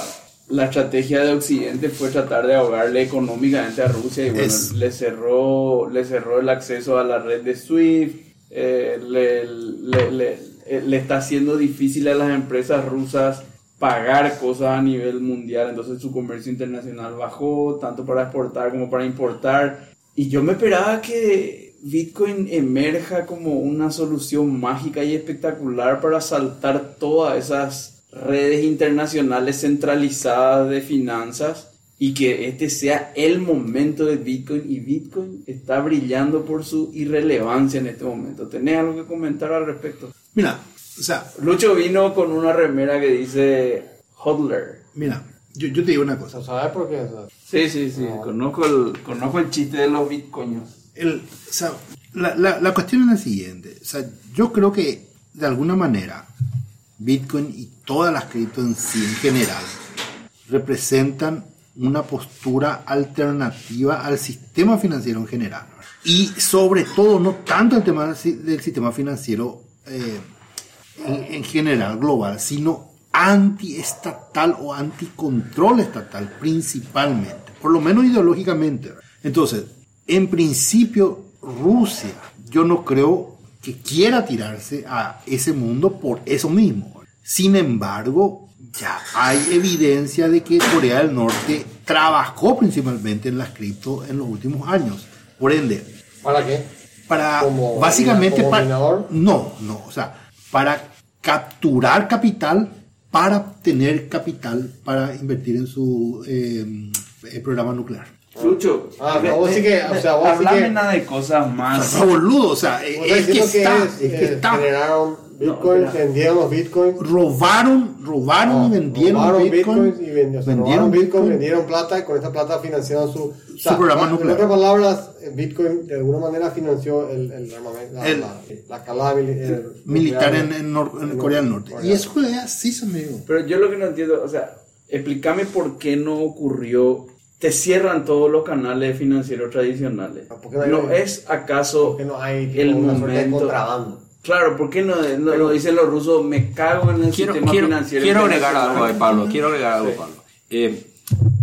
la estrategia de Occidente fue tratar de ahogarle económicamente a Rusia y bueno, Es- le cerró, le cerró el acceso a la red de SWIFT, eh, le, le- le- eh, le está haciendo difícil a las empresas rusas pagar cosas a nivel mundial, entonces su comercio internacional bajó, tanto para exportar como para importar. Y yo me esperaba que Bitcoin emerja como una solución mágica y espectacular para saltar todas esas redes internacionales centralizadas de finanzas y que este sea el momento de Bitcoin y Bitcoin está brillando por su irrelevancia en este momento. ¿Tenés algo que comentar al respecto? Mira, o sea, Lucho vino con una remera que dice hodler. mira, yo, yo te digo una cosa. ¿Sabes por qué? Sí, sí, sí, conozco el, conozco el chiste de los bitcoins. El, o sea, la, la, la cuestión es la siguiente. O sea, yo creo que de alguna manera Bitcoin y todas las cripto en sí en general representan una postura alternativa al sistema financiero en general. Y sobre todo, no tanto el tema del, si- del sistema financiero eh, en, en general global, sino antiestatal o anticontrol estatal principalmente, por lo menos ideológicamente. Entonces, en principio, Rusia, yo no creo que quiera tirarse a ese mundo por eso mismo. Sin embargo, ya hay evidencia de que Corea del Norte trabajó principalmente en las cripto en los últimos años. Por ende, ¿Para qué? para Como básicamente como para minador. no no o sea para capturar capital para tener capital para invertir en su eh, eh, programa nuclear Lucho, Ah, no, vos sí que, o sea, vos sí hablame que... nada de cosas más. No, boludo o sea estás es que está es, es que eh, está generaron bitcoins, espera. vendieron los bitcoins. robaron robaron y vendieron robaron bitcoin, bitcoins y vendieron, o sea, robaron bitcoin, vendieron plata y con esa plata financiaron su, o programa en nuclear. otras palabras, Bitcoin de alguna manera financió el, el armamento, la, El- la, la calada mili- eh, militar en, en Nor- en Corea del Norte y eso es así amigo Pero yo lo que no entiendo, o sea, explícame por qué no ocurrió. Te cierran todos los canales financieros tradicionales. ¿Por qué no hay- ¿No es acaso Que no hay tipo, el de momento? contrabando. Claro, ¿por qué no, no lo dicen los rusos? Me cago en el Quiero, sistema quiero, financiero. quiero agregar internacional"? algo de Pablo, quiero agregar algo, Sí. Pablo. Eh,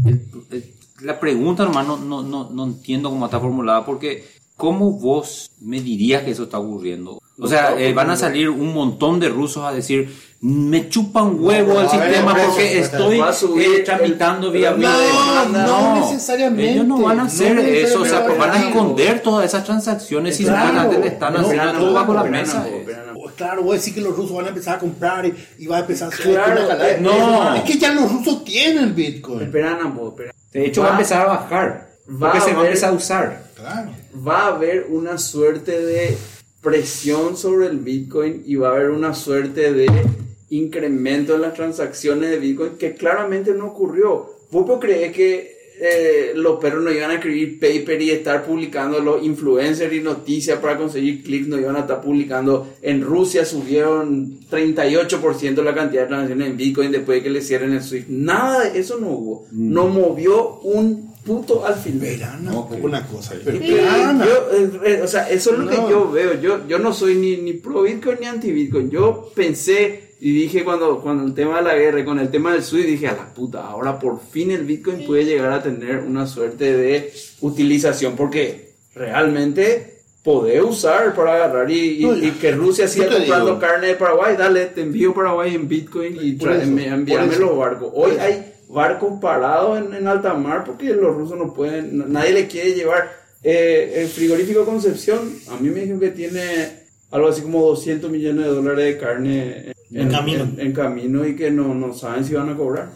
el- el- la pregunta, hermano, no, no, no entiendo cómo está formulada, porque ¿cómo vos me dirías que eso está ocurriendo? O sea, eh, van a salir un montón de rusos a decir, me chupa un huevo No, el a ver, sistema porque estoy a eh, tramitando vía el- vía No, demanda". no necesariamente, Ellos no van a no hacer eso, o sea, necesariamente. van a esconder todas esas transacciones y Claro, le están no, haciendo no, todo no, bajo la no, mesa. no, eh. no, Pues Claro, voy a decir que los rusos van a empezar a comprar y, y va a empezar a hacer Claro, una jalada. eh, no. Es que ya los rusos tienen Bitcoin. Espera, Nambo, espera. De hecho, va, a empezar a bajar, va porque a se va a empezar a usar. Claro. va a haber una suerte de presión sobre el Bitcoin y va a haber una suerte de incremento en las transacciones de Bitcoin que claramente no ocurrió. ¿Vos no crees que eh, los perros no iban a escribir paper y estar publicando los influencers y noticias para conseguir clics? No iban a estar publicando. En Rusia subieron 38% la cantidad de transacciones en Bitcoin después de que le cierren el Swift. Nada de eso no hubo. No movió un puto alfiler. Verán Ok. una cosa. Pero verán. yo, eh, eh, o sea, eso es lo que No. yo veo. Yo, yo no soy ni, ni pro Bitcoin ni anti Bitcoin. Yo pensé y dije cuando, cuando el tema de la guerra, y con el tema del SWIFT, dije a la puta, ahora por fin el Bitcoin puede llegar a tener una suerte de utilización porque realmente podés usar para agarrar y, y- y que Rusia siga comprando digo. carne de Paraguay, dale, te envío Paraguay en Bitcoin y eso, me- envíame los barcos. Hoy hay barcos parados en, en alta mar porque los rusos no pueden, nadie le quiere llevar. Eh, el frigorífico Concepción, a mí me dijeron que tiene algo así como 200 millones de dólares de carne en, En camino. en- en camino y que no, no saben si van a cobrar.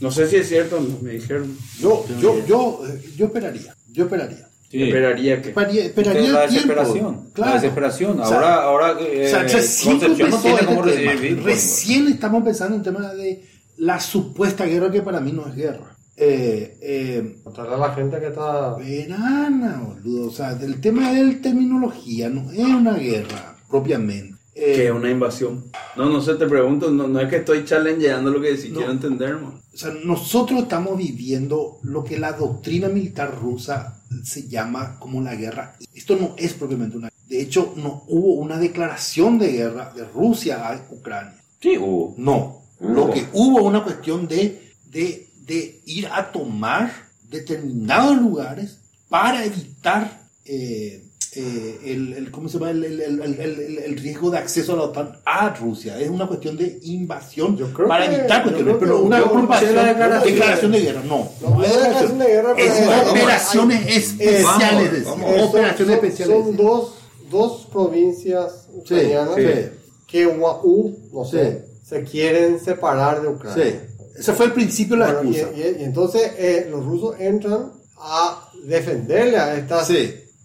No sé si es cierto, no, me dijeron. Yo, yo, yo, yo esperaría. Yo esperaría. Sí. Esperaría que. Esperaría, esperaría la desesperación. Claro. La desesperación. O sea, ahora, ahora eh, O sea, recién Concepción no tiene este cómo tema. recibir. Recién estamos empezando un tema de la supuesta guerra que para mí no es guerra. Eh, eh, a la gente que está. verana, boludo. O sea, el tema de la terminología no es una guerra propiamente. Eh, Que es una invasión. No, no sé, te pregunto, no, no es que estoy challengeando lo que sí No. quiero entender, man. O sea, nosotros estamos viviendo lo que la doctrina militar rusa se llama como la guerra. Esto no es propiamente una De hecho, no hubo una declaración de guerra de Rusia a Ucrania. Sí, hubo. No. Hubo. Lo que hubo una cuestión de, de, de ir a tomar determinados lugares para evitar eh, eh, el, el- ¿cómo se llama? El, el- el- el- el- el riesgo de acceso a la OTAN a Rusia. Es una cuestión de invasión para que- evitar cuestiones, pero una declaración. declaración de guerra, no. No, es declaración de guerra, Es es- operaciones hay- especiales, vamos, vamos. Operaciones son- especiales. Son dos, dos provincias ucranianas sí. que UAU, no sé, Sí. se quieren separar de Ucrania. Ese fue el principio de la Bueno, y, excusa. y- y entonces eh, los rusos entran a defenderle a estas.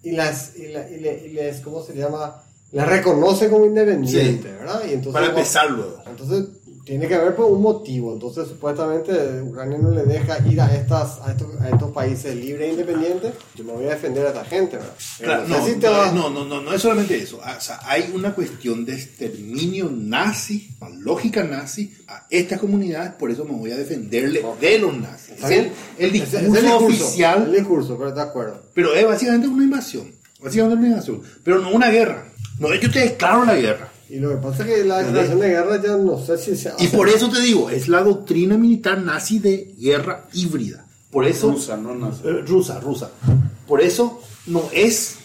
Y las y, la- y le- y les cómo se llama las reconoce como independientes, Sí. ¿verdad? Y entonces Para empezar luego. entonces tiene que haber por un motivo. Entonces supuestamente Ucrania no le deja ir a estas a estos, a estos países libres e independientes. Yo me voy a defender a esta gente, ¿verdad? Claro, No si va- no, no, no, no es solamente eso. O sea, hay una cuestión de exterminio nazi, lógica nazi a estas comunidades, por eso me voy a defenderle de los nazis. Es el, el discurso es el discurso, oficial, El discurso, pero de acuerdo. pero es básicamente una invasión. Básicamente una invasión, pero no una guerra. No es que ustedes declaro la guerra. Y lo que pasa es que la declaración de guerra ya no sé si se hace. Y por eso te digo, es la doctrina militar nazi de guerra híbrida. Por eso Rusa, no nazi. Eh, rusa, rusa. Por eso no es,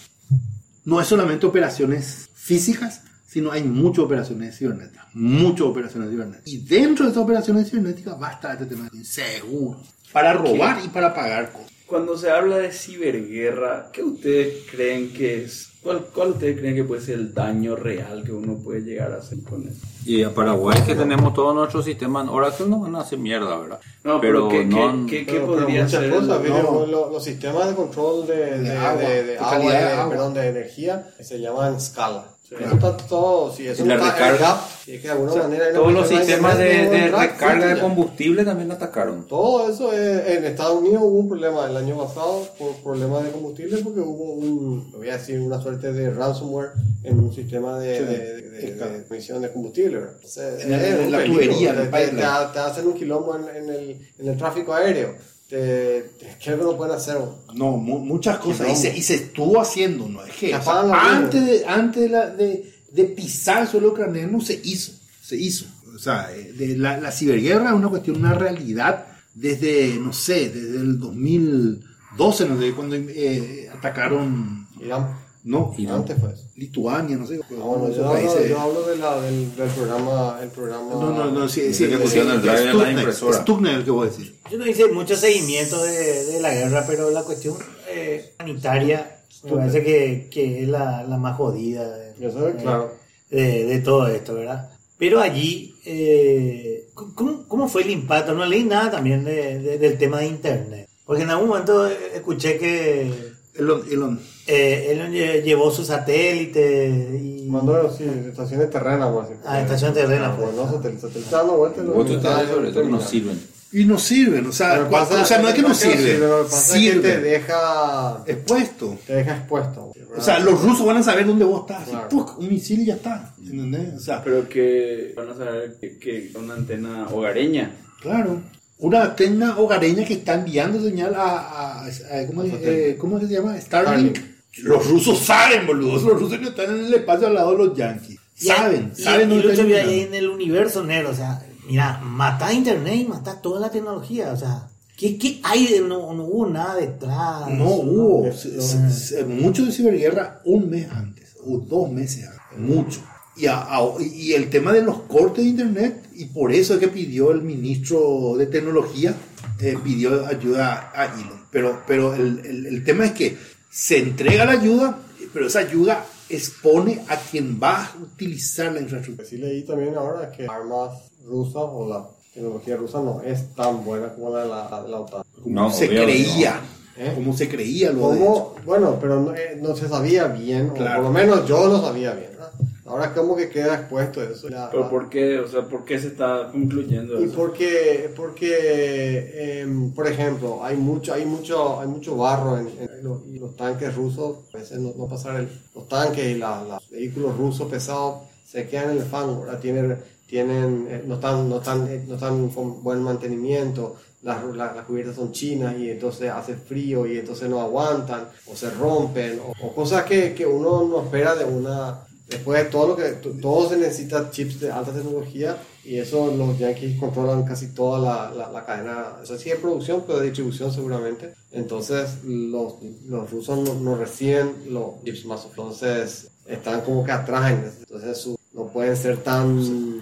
no es solamente operaciones físicas, sino hay muchas operaciones cibernéticas. Muchas operaciones cibernéticas. Y dentro de esas operaciones cibernéticas va a estar este tema de seguro. Para robar y para pagar cosas. Cuando se habla de ciberguerra, ¿qué ustedes creen que es? ¿Cuál, cuál ustedes creen que puede ser el daño real que uno puede llegar a hacer con eso? Y a Paraguay que tenemos todo nuestro sistema en Oracle no van a hacer mierda, ¿verdad? No, pero, ¿qué, no qué- qué- qué Pero- pero podría muchas ser? cosas, el- no. los, los sistemas de control de, de, De agua, de- de de agua, de de- agua. perdón, de energía, se llaman Scala. Eso Claro. está todo, si eso está recarga. es que de alguna O sea, manera Todos los sistemas de, de de combustible también atacaron. Todo eso es- en Estados Unidos hubo un problema el año pasado por problemas de combustible porque hubo un, voy a decir, una suerte de ransomware en un sistema de, Sí. de, de- Sí, claro. de emisión de combustible. En el- la peligro, tubería, te, te- te- te hacen un quilombo en, en el, en el tráfico aéreo. Te, te- ¿Qué es lo que no pueden hacer? No, mu- muchas cosas. Y se, y se estuvo haciendo, ¿no? Es que, o sea, antes, de, antes de, la- de, de pisar el suelo ucraniano se hizo. Se hizo. O sea, eh, de la, la ciberguerra es una cuestión, una realidad desde, no sé, desde el 2012, no sé, cuando eh, atacaron, Irán. No, Irán. Antes fue eso. Lituania, no sé, Ah, bueno, esos yo, hablo, países. yo hablo de la, del, del programa, el programa. No, no, no, sí, sí, ejecución sí, es el que voy a decir. Yo no hice mucho seguimiento de, de la guerra, pero la cuestión eh, sanitaria me parece que, que es la, la más jodida de, Eso es claro. de, de todo esto, ¿verdad? Pero allí, eh, ¿cómo, cómo fue el impacto? No leí nada también de- de- del tema de Internet. Porque en algún momento escuché que Elon, Elon. eh, lle- llevó su satélite y... Mandó, sí, estaciones terrenas, decir. Ah, estación terrena, Ah, pues. no, satélite, satélite dando vueltas. sobre todo que no, nos sirven. Y no sirven, o sea, pasa- o sea, no es que no sirve, Lo que pasa es que te sirve, deja, expuesto. te deja expuesto. O sea, los rusos van a saber dónde vos estás. Claro. ¡puc! un misil y ya está. ¿Entendés? O sea, Pero que van a saber que, que una antena hogareña. claro. Una antena hogareña que está enviando señal a. a- a- ¿cómo, eh, ¿Cómo se llama? Starlink. Los rusos saben, boludo. Los rusos que están en el espacio al lado de los yankees. Y- Saben, y, saben y están vive ahí en el universo negro, o sea, mira, mata internet y mata toda la tecnología, o sea, ¿qué, qué hay? de- no, no hubo nada detrás. No hubo. No, se- se- se- mucho de ciberguerra un mes antes, o dos meses antes. Mucho. Y, a- a- y el tema de los cortes de internet, y por eso es que pidió el ministro de Tecnología, eh, pidió ayuda a Elon. Pero, pero el, el- el tema es que se entrega la ayuda, pero esa ayuda expone a quien va a utilizar la infraestructura. Sí leí también ahora que armas rusas o la tecnología rusa no es tan buena como la de la, de la OTAN. Como No, se creía. ¿Eh? Como se creía lo de. Bueno, pero no, eh, no se sabía bien, Claro. o por lo menos yo no sabía bien. Ahora como que queda expuesto eso. La- Pero ¿por qué? O sea, ¿por qué se está concluyendo Y eso? porque, porque em, por ejemplo, hay mucho, hay mucho, hay mucho barro en, en los, y los tanques rusos, a veces no, no pasar el, los tanques y la- los vehículos rusos pesados se quedan en el fango, tienen, tienen, eh, no están, no están, eh, no están con buen mantenimiento, las, las, las cubiertas son chinas y entonces hace frío y entonces no aguantan o se rompen o, o cosas que, que uno no espera de una Después de todo lo que todo se necesita chips de alta tecnología y eso los Yankees controlan casi toda la, la, la cadena, o sea, sí de producción, pero de distribución seguramente. Entonces los, los rusos no, no reciben los chips más, entonces están como que atrás. Entonces su- no pueden ser tan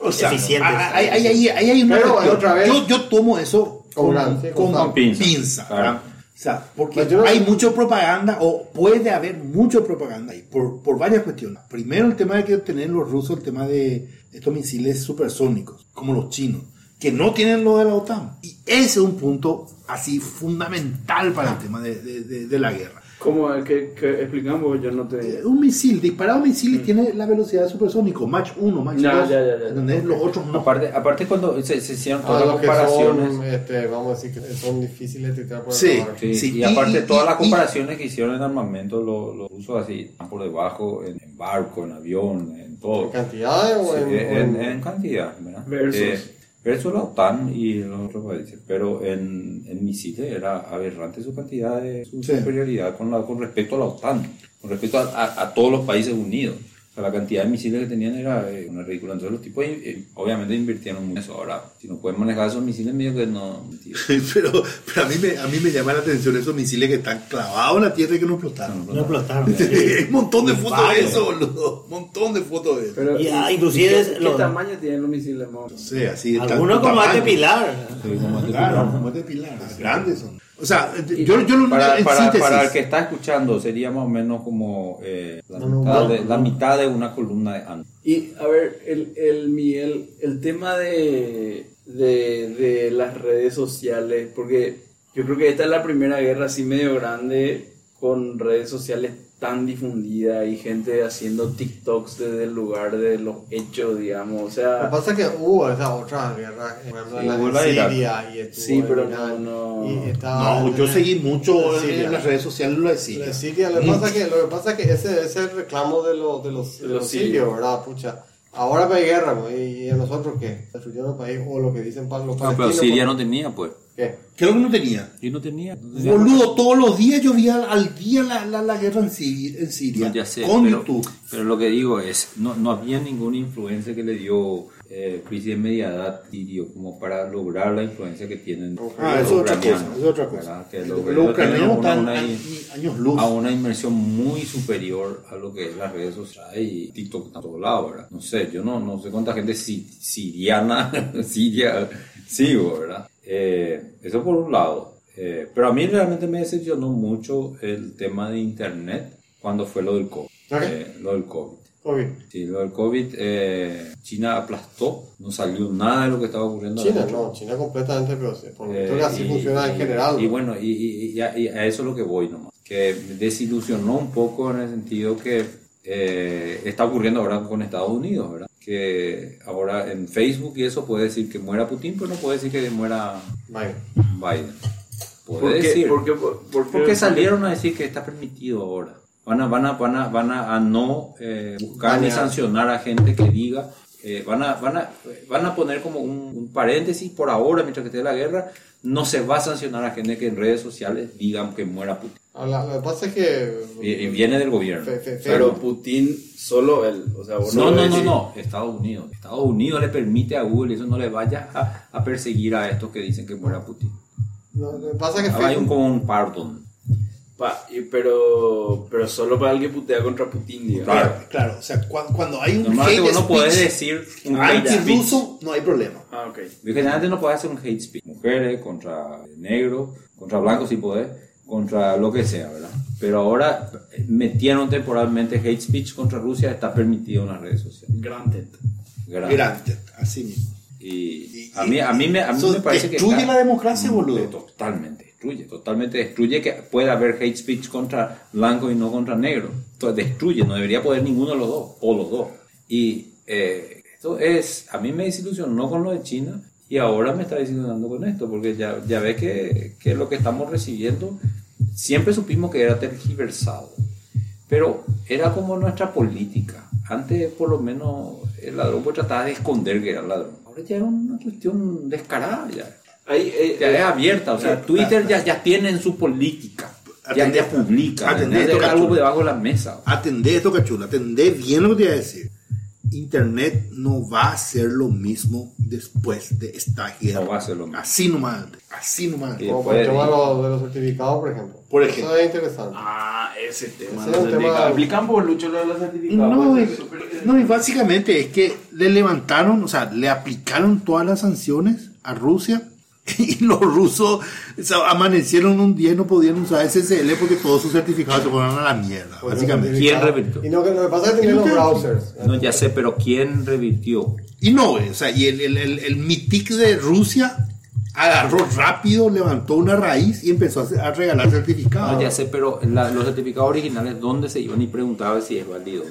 O sea, Eficientes. hay, hay, hay, hay- una Pero, otra vez- yo, yo tomo eso Con con, gran- sí, con con pinza. pinza, claro. O sea, porque Pues yo hay mucha propaganda o puede haber mucha propaganda ahí por, por varias cuestiones. Primero, el tema de que tienen los rusos, el tema de estos misiles supersónicos, como los chinos, que no tienen lo de la OTAN. Y ese es un punto así fundamental para el tema de, de- de- de la guerra. ¿Cómo? ¿Qué, qué explicamos? Yo no te... Un misil, disparado misiles, tiene la velocidad supersónico, Mach 1, Mach 2. Ya, ya, ya, ya. ¿entendés? Los otros no. Aparte, aparte cuando se, se hicieron todas a las que comparaciones. son, este, vamos a decir que son difíciles de tirar por el Sí. Sí, Sí, y, y- aparte y- todas las y- comparaciones que hicieron en armamento, los los rusos así, están por debajo en, en barco, en avión, en todo. ¿En cantidad o Sí, en, en- en cantidad, ¿verdad? Versus. Eh, versus la OTAN y los otros países. Pero en, en misiles era aberrante su cantidad de su Sí. superioridad con, la, con respecto a la OTAN, con respecto a, a- a todos los países unidos. Sea, la cantidad de misiles que tenían era eh, una ridícula. Entonces los tipos eh, obviamente invirtieron mucho en eso. Ahora, si no pueden manejar esos misiles, medio que no... [laughs] pero, pero a, mí me, a mí me llama la atención esos misiles que están clavados en la tierra y que no explotaron. No explotaron. Hay [laughs] un montón de fotos de eso, boludo. Un montón de fotos de eso. Pero, Y, ah, ¿y- inclusive ¿qué, es qué lo- tamaño tienen los misiles? No sé, así Algunos como este pilar. Sí, como este Claro, tipo. como este pilar. Grandes son. O sea, Y yo, yo lo para, en para, síntesis. para el que está escuchando, sería más o menos como eh, la, No, no, mitad no, de, no. la mitad de una columna de ancho. Y a ver, el, el Miguel, el tema de, de, de las redes sociales, porque yo creo que esta es la primera guerra así medio grande con redes sociales tan difundidas y gente haciendo TikToks desde el lugar de los hechos, digamos. O Lo que sea, pasa es que hubo esas otras guerras, por ejemplo, Sí, en la la. Siria y estuvo Sí, en pero no, no. y estaba- No, yo seguí mucho Siria. en las redes sociales lo de La de Siria. Siria, lo que pasa es que, lo que, pasa es que ese, ese es el reclamo de, los de los, de los sirios. ¿verdad? Pucha. Ahora hay guerra, ¿no? y, a nosotros qué? Destruyeron el país, o lo que dicen los No, palestinos. pero Siria pues, no tenía, pues. ¿Qué? ¿Qué es lo que no tenía? Y no tenía. no tenía- Boludo, todos los días yo vi al, al día la, la, la guerra en Siria, en Siria No, ya sé, con pero, YouTube. pero lo que digo es, no, no había ninguna influencia que le dio eh, crisis de media edad sirio como para lograr la influencia que tienen Ah, los eso es otra cosa, es otra cosa. Que Los ucranianos están una- a- una- años luz. a una inmersión muy superior a lo que es las redes sociales y TikTok a todos lados, ¿verdad? No sé, yo no, no sé cuánta gente si- siriana, [laughs] siria, sigo, ¿verdad? Eh, eso por un lado. Eh, pero a mí realmente me decepcionó mucho el tema de Internet cuando fue lo del COVID. Eh, lo del COVID. Ok. Sí, lo del COVID, eh, China aplastó, no salió nada de lo que estaba ocurriendo. China, no, China completamente, pero por Eh, victoria así y- funciona en y- general. Y ¿no? bueno, y, a, y a eso es lo que voy nomás. Que desilusionó un poco en el sentido que eh, está ocurriendo ahora con Estados Unidos, ¿verdad? Que ahora en Facebook y eso puede decir que muera Putin, pero no puede decir que muera. Biden. Puede ¿Por qué? decir. ¿Por qué? ¿Por qué? Porque salieron a decir que está permitido ahora. Van a, van a, van a, van a, no eh, buscar ni sancionar a gente que diga. Eh, van, a, van, a, van a poner como un, un paréntesis por ahora, mientras que esté la guerra. No se va a sancionar a gente que en redes sociales digan que muera Putin. Ahora, Lo que pasa es que. Y, y viene del gobierno. Fe- fe- fe- Pero Putin, solo él. O sea, vos No, no, no, no. Estados Unidos. Estados Unidos le permite a Google, eso no le vaya a, a perseguir a estos que dicen que muera Putin. no, lo que pasa es que Ahora hay un, como un pardon. Pa, y- pero, pero solo para el que putea contra Putin, digamos. Claro. Claro, o sea, cuando, cuando hay un Normalmente hate vos no podés speech decir un hate speech. antirruso, no hay problema. Ah, ok. Generalmente no podés hacer un hate speech. Mujeres contra negros, contra blancos si podés, contra lo que sea, ¿verdad? Pero ahora eh, metieron temporalmente hate speech contra Rusia, está permitido en las redes sociales. Granted. Grande. Grande, así mismo. Y Y- a mí, a mí me, a mí me parece que... destruye la democracia, boludo. Totalmente, destruye, totalmente destruye que pueda haber hate speech contra blanco y no contra negro. Entonces destruye, no debería poder ninguno de los dos, o los dos. Y eh, esto es, a mí me desilusionó con lo de China y ahora me está desilusionando con esto, porque ya, ya ves que, que lo que estamos recibiendo siempre supimos que era tergiversado, pero era como nuestra política. Antes por lo menos el ladrón pues trataba de esconder que era ladrón. Ahora ya es una cuestión descarada ya. Ahí, eh, Ya eh, es abierta, o sea, Twitter ya, ya tiene en su política, ya, Atendé- ya publica, atendé esto, Es algo debajo de la mesa. Atendé esto, cachula, atendé bien lo que te iba a decir. Internet no va a ser lo mismo después de esta guerra. No va a ser lo mismo. Así nomás, así nomás. Como por el tema de los, de los certificados, por ejemplo. Por ejemplo. Eso es interesante. Ah, ese tema. Ese es un tema-. Explican por Lucho lo de los certificados. No, pues, es no, y básicamente es que le levantaron, o sea, le aplicaron todas las sanciones a Rusia [laughs] y los rusos o sea, amanecieron un día y no podían usar SSL porque todos sus certificados se fueron a la mierda, Pues, básicamente. ¿Quién revirtió? Y no, que lo que pasa es que tienen los browsers. No, ya sé, pero ¿quién revirtió? Y no, o sea, y el, el, el, el mitic de Rusia agarró rápido, levantó una raíz y empezó a, regalar certificados. No, ya sé, pero la- los certificados originales, ¿dónde se iban? Y preguntaba si es válido.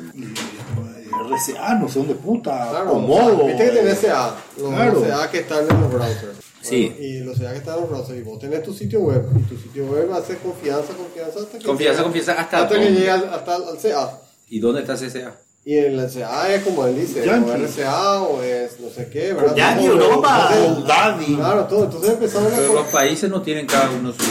RCA, no sé dónde puta, Claro, Comodo. viste que tenés CA, los Claro. Que están en los browsers. Sí. Bueno, y los que están en los browsers. Y vos tenés tu sitio web. Y tu sitio web hace confianza, confianza hasta que Confianza, llega- confianza, ¿hasta hasta que llega al- hasta al CA. ¿Y dónde está CCA? Y el CA es como él dice, Yankee. o RCA o es no sé qué, ¿verdad? Yankee, Todo, Europa, Daddy. Claro, todo. Entonces empezaron a. Pero los países no tienen cada uno su...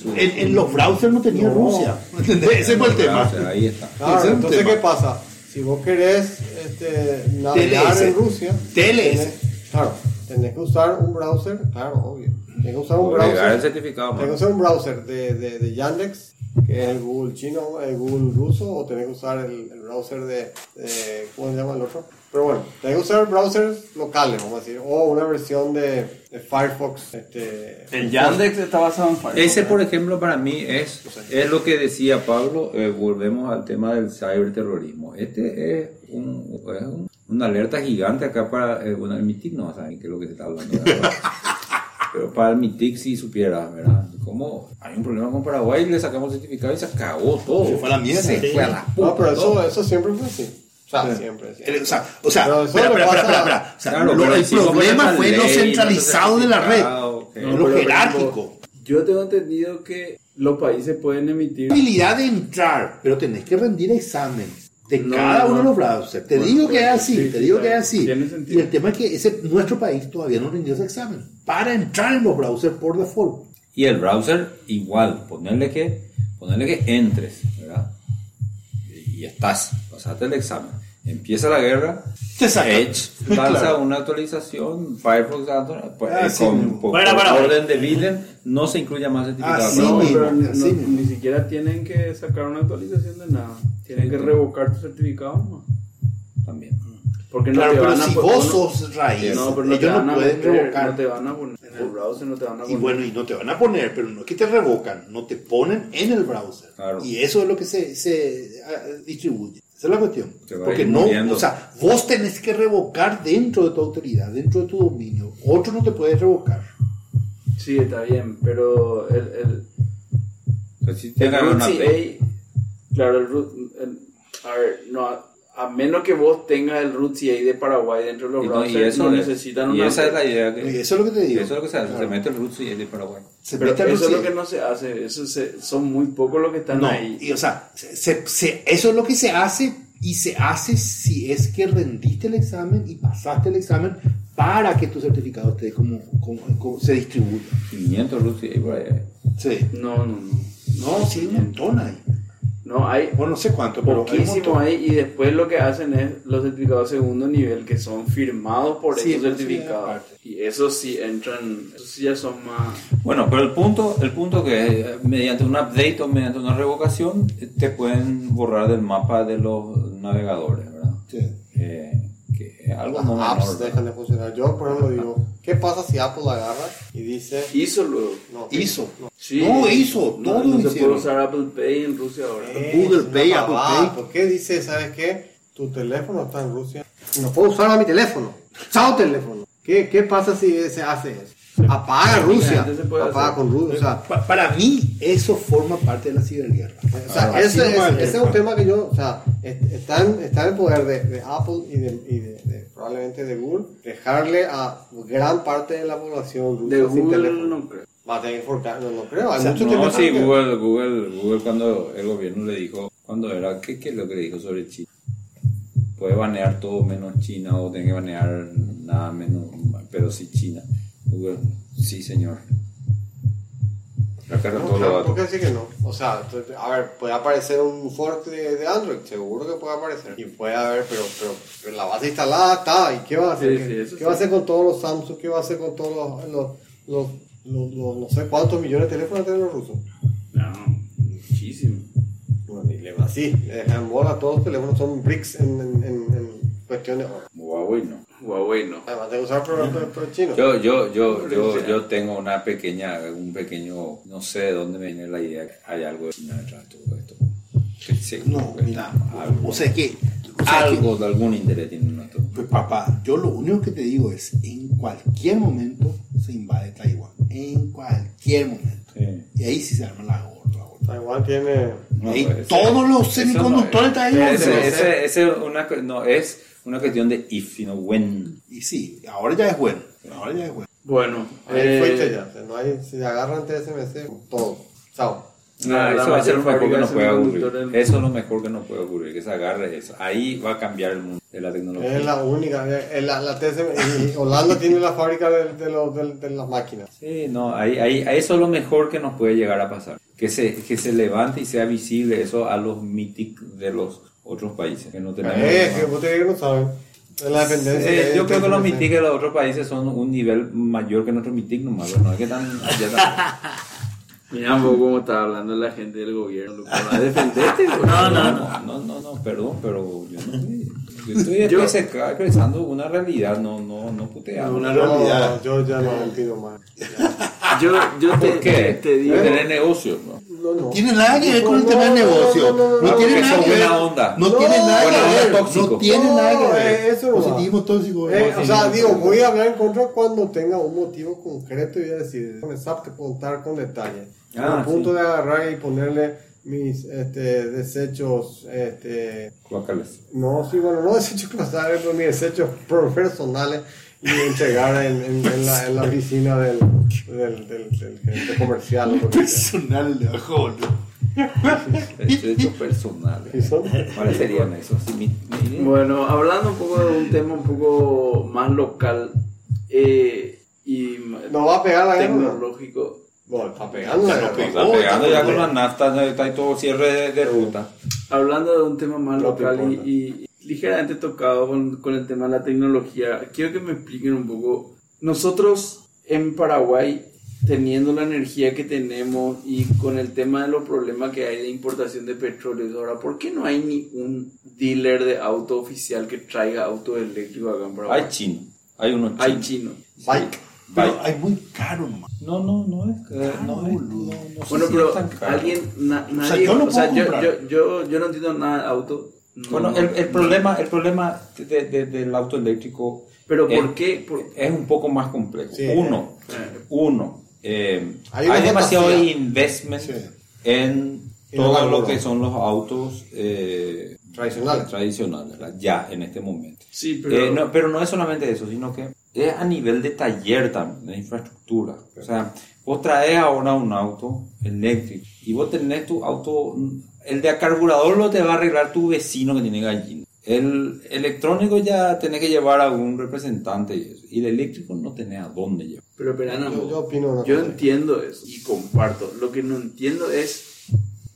su- En, en los browsers no tenía No. Rusia. ¿Entendés? [laughs] Ese fue el tema. Ahí está. Claro, es entonces, tema. ¿qué pasa? Si vos querés este, navegar TLS. en Rusia, TLS. tenés- claro, tenés que usar un browser, claro, obvio. Tenés que usar un el browser, certificado. tenés que usar un browser de, de, de Yandex, que es el Google chino, el Google ruso, o tenés que usar el, el browser de, de- ¿cómo se llama el otro? Pero bueno, tenés que usar browsers locales, vamos a decir, o una versión de, de Firefox. Este, El Yandex está basado en Firefox. Ese, por ejemplo, para mí es, es lo que decía Pablo, eh, volvemos al tema del ciberterrorismo. Este es, un, es un- una alerta gigante acá para, eh, bueno, el MITIC no saben qué es lo que se está hablando. ¿verdad? [laughs] Pero para el MITIC si supiera, ¿verdad? Como hay un problema con Paraguay, le sacamos el certificado y se acabó todo. Se fue a la mierda. Se fue a la puta. No, pero todo. eso, eso siempre fue así. O sea, siempre. siempre. O sea, o sea, espera, espera, pasa- espera, espera. O sea, Claro, lo- el problema fue esa lo ley, centralizado de la red, certificado, ok. lo jerárquico. Yo tengo entendido que los países pueden emitir. Habilidad de entrar, pero tenés que rendir examen. De No, cada no. uno de los browsers. Te Bueno, digo que es así, sí, te digo que es así. Tiene Y el tema es que ese, nuestro país todavía no rindió ese examen para entrar en los browsers por default. Y el browser igual, ponerle que, ponerle que entres, ¿verdad? Y estás, pasaste el examen. Empieza la guerra. Edge lanza Claro. una actualización, Firefox pues, Ah, eh, sí, con por, Bueno, bueno. orden de Biden no se incluye más certificado. Así no, mismo, pero ni, no- siquiera tienen que sacar una actualización de nada. Tienen que revocar tu certificado no. También. Porque no Claro, te pero van a si po- vos no- sos raíz, no, pero no te ellos van no a pueden poner, revocar. No te van a poner. En el browser no te van a Y poner. bueno, y no te van a poner, pero no es que te revocan, no te ponen en el browser. Claro. Y eso es lo que se, se ah, distribuye. Esa es la cuestión. Porque no, o sea, vos tenés que revocar dentro de tu autoridad, dentro de tu dominio. Otro no te puede revocar. Sí, está bien, pero el, el, si el root CA, claro, el root, el- a ver, no, a, menos que vos tengas el root CA de Paraguay dentro de los y, no, browsers, y eso no es- necesitan y una esa es la idea que, Y eso es lo que te digo. eso es lo que se hace, Claro. se mete el root es de Paraguay. Se Pero mete al eso es lo que no se hace, eso se- son muy pocos los que están No, ahí. y, o sea, se- se- se- eso es lo que se hace y se hace si es que rendiste el examen y pasaste el examen para que tu certificado esté como, como- como- se distribuya. 500 root y por ahí. Sí. No, no, no. No, sí, hay un montón ahí. No, hay Bueno, no sé cuánto, pero hay poquísimo ahí y después lo que hacen es los certificados de segundo nivel que son firmados por Sí, esos sí, certificados. y esos sí entran, esos sí ya son más... Bueno, pero el punto, el punto que es, eh, mediante un update o mediante una revocación eh, te pueden borrar del mapa de los navegadores, ¿verdad? Sí. Eh, que algo no apps dejan de funcionar. Yo, por ejemplo, digo, ¿qué pasa si Apple agarra y dice... Hizo luego. No, Hizo. Sí. No, hizo, No, todo no se puede usar Apple Pay en Rusia ahora. Eh, Google es una Pay, Apple. Pay. ¿Por qué dice, sabes qué? Tu teléfono está en Rusia. No puedo usar a mi teléfono. Chao teléfono. ¿Qué, qué pasa si se hace eso? Apaga Rusia. Apaga hacer. con Rusia. O sea, Pa- para mí, eso forma parte de la ciberguerra. O sea, Así ese, nomás, ese- es un tema que yo, o sea, est- está en, está en el poder de, de Apple y, de, y de, de- probablemente de Google dejarle a gran parte de la población rusa De sin Google teléfono. no creo. Va a tener que forcar, no, no creo, hay O sea, muchos No, sí, Google, Google, Google cuando el gobierno le dijo, cuando era, ¿qué, qué es lo que le dijo sobre China? Puede banear todo menos China o tiene que banear nada menos, pero sí China. Sí señor. Acá No, todos los claro. ¿Por qué decir que no? O sea, a ver, puede aparecer un fork de, de Android, seguro que puede aparecer. Y puede haber, pero, pero, pero la base instalada está. ¿Y qué va a hacer? Sí, ¿Qué, sí, qué va a hacer con todos los Samsung? ¿Qué va a hacer con todos los, los, los, los- los- no sé cuántos millones de teléfonos tienen los rusos? No, muchísimo. Bueno, y le va así, le dejan bola, todos los teléfonos son bricks en, en, en, en cuestión de. Huawei no. Además de usar por, por, por chino. Yo, yo, yo, yo, yo tengo una pequeña, un pequeño, no sé de dónde me viene la idea que hay algo de China detrás de todo esto. No, mira, algo, o sea que, o sea que- algo de algún interés tiene en esto. Pues papá, yo lo único que te digo es, en cualquier momento se invade Taiwán, en cualquier momento. Sí. Y ahí sí se arma la gorda. Taiwán tiene... No, Ahí pues, todos los semiconductores no es- ahí. ese- ese- ese es una, no, es una cuestión de if, sino when. Y sí, ahora ya es bueno. Ahora ya es bueno. Bueno, Ahí eh, fuiste ya. o sea, no hay, si agarran TSMC, todo. Chao. No, La- la eso va a ser lo mejor que nos de puede ocurrir. del Eso es lo mejor que nos puede ocurrir, que se agarre eso. Ahí va a cambiar el mundo de la tecnología. Es la única. La, la TSMC, y Holanda tiene la fábrica de, de, los- de- de las máquinas. Sí, no, ahí, ahí, ahí eso es lo mejor que nos puede llegar a pasar. Que se, que se levante y sea visible eso a los MITIC de los otros países. Que no tenemos. Eh, que vos te digo que no saben. La dependencia. Eh, que yo de creo que los. MITIC de los otros países son un nivel mayor que nuestro MITIC nomás. No es que tan. [laughs] mira un poco cómo está hablando la gente del gobierno. loco. ¿Va defenderte? güey? No, no, no, no, no, no, perdón, pero yo no yo estoy Yo- expresa- expresando una realidad, no, no, no puteando. Una No, realidad. yo ya no entiendo más. [laughs] Yo, yo te, ¿Por qué? te digo. Tener negocios, ¿no? No, no. No tiene nada que ver con el No, tema no, negocio. no, no, no, No no, tiene nada que ver. buena onda. No No, tiene nada que ver. No tiene No, nada que eh, ver. eso no va. Positivismo tóxico. Eh, no, o sea, digo, no. voy a hablar en contra cuando tenga un motivo concreto y voy a decir, con SAP te puedo contar con detalle. Ah, a punto sí. de agarrar y ponerle mis este, desechos, este, no, sí, bueno, no [laughs] desechos clasares, pero mis desechos personales y entregar en, en- en la, en la oficina del, del, del, del gerente comercial. Personal de ajo, boludo. Derechos personales. ¿Y son? ¿Cuáles serían esos? Sí, mi- mi- Bueno, hablando un poco de un tema un poco más local eh, y ¿No va a pegar la guerra? Bueno, está pegando la guerra. Está pegando ya con la nafta, ya está ahí todo cierre de, de ruta. Hablando de un tema más No local y, y ligeramente tocado con, con el tema de la tecnología, quiero que me expliquen un poco. Nosotros en Paraguay, teniendo la energía que tenemos y con el tema de los problemas que hay de importación de petróleo, ahora, ¿por qué no hay ni un dealer de auto oficial que traiga auto eléctrico acá en Paraguay? Hay chino, hay unos chinos. Hay chino. Bike. Pero Bike. hay muy caro nomás. No, no, no es, eh, no es, no, no sé Bueno, si pero es tan caro. alguien, na- sea, nadie, yo lo o sea, yo, yo, yo, yo no entiendo nada de auto. no- Bueno, el, el problema, el problema de- de- del auto eléctrico Pero es, ¿por qué? Por- es un poco más complejo. Sí. Uno, Eh, uno, eh, Hay hay, demasiado fantasía. investment Sí. en todo lo que son los autos eh, Tradicionales. tradicionales, ya en este momento. Sí, pero... Eh, no, pero no es solamente eso, sino que es a nivel de taller también, de infraestructura. O sea, vos traes ahora un auto eléctrico y vos tenés tu auto, el de carburador lo te va a arreglar tu vecino que tiene gallina. El electrónico ya tenés que llevar a un representante y eso. Y el eléctrico no tenés a dónde llevar. Pero, pero, Ana, Yo- yo opino una yo cosa. entiendo eso y comparto. Lo que no entiendo es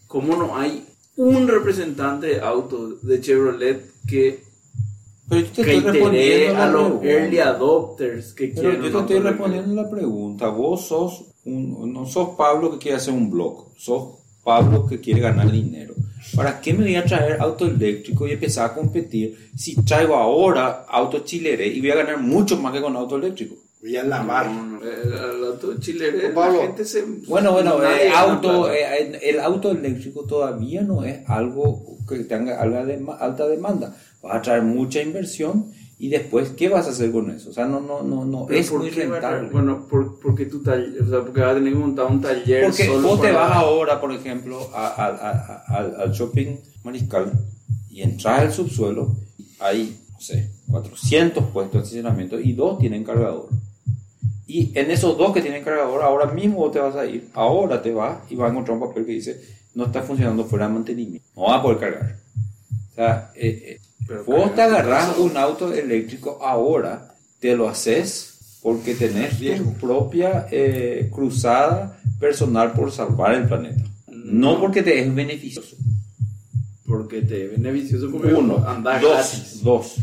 cómo no hay un representante de auto de Chevrolet que, Pero yo te que estoy respondiendo a la los pregunta. early adopters que Pero quieren yo te estoy respondiendo la pregunta. Vos sos un, no sos Pablo que quiere hacer un blog, sos Pablo que quiere ganar dinero. ¿Para qué me voy a traer auto eléctrico y empezar a competir si traigo ahora auto chilere y voy a ganar mucho más que con auto eléctrico? Voy a lavar. No, no, el, el auto chilere, la Pablo. gente se... Bueno, bueno, nadie eh, auto, plata. eh, el auto eléctrico todavía no es algo que tenga alta demanda. Vas a traer mucha inversión y después, ¿qué vas a hacer con eso? O sea, no, no, no, no es ¿por muy rentable. Bueno, por, porque tu taller, o sea, porque vas a tener que montar un taller Porque solo vos te para- vas ahora, por ejemplo, a- a- a- al, al shopping mariscal y entras al subsuelo, hay, no sé, 400 puestos de estacionamiento y dos tienen cargador. Y en esos dos que tienen cargador, ahora mismo vos te vas a ir, ahora te vas y vas a encontrar un papel que dice, no está funcionando fuera de mantenimiento, no vas a poder cargar. O sea, eh, eh, Pero vos te agarrás un auto eléctrico ahora, te lo haces porque tenés tu propia eh, cruzada personal por salvar el planeta. No porque te es beneficioso. Porque te es beneficioso porque Uno, andar dos, gratis. dos.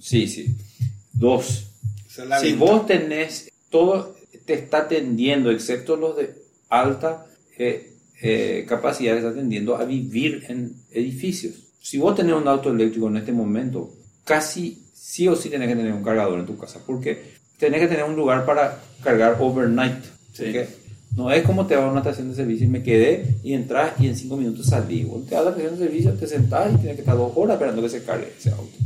Sí, sí. Dos. Si venta. vos tenés, todo te está atendiendo, excepto los de alta eh, eh, capacidad, está atendiendo a vivir en edificios. Si vos tenés un auto eléctrico en este momento, casi sí o sí tenés que tener un cargador en tu casa, porque tenés que tener un lugar para cargar overnight. Sí. porque no es como te vas a una estación de servicio y me quedé y entras y en cinco minutos salí. Vos te vas a la estación de servicio, te sentás y tienes que estar dos horas esperando que se cargue ese auto.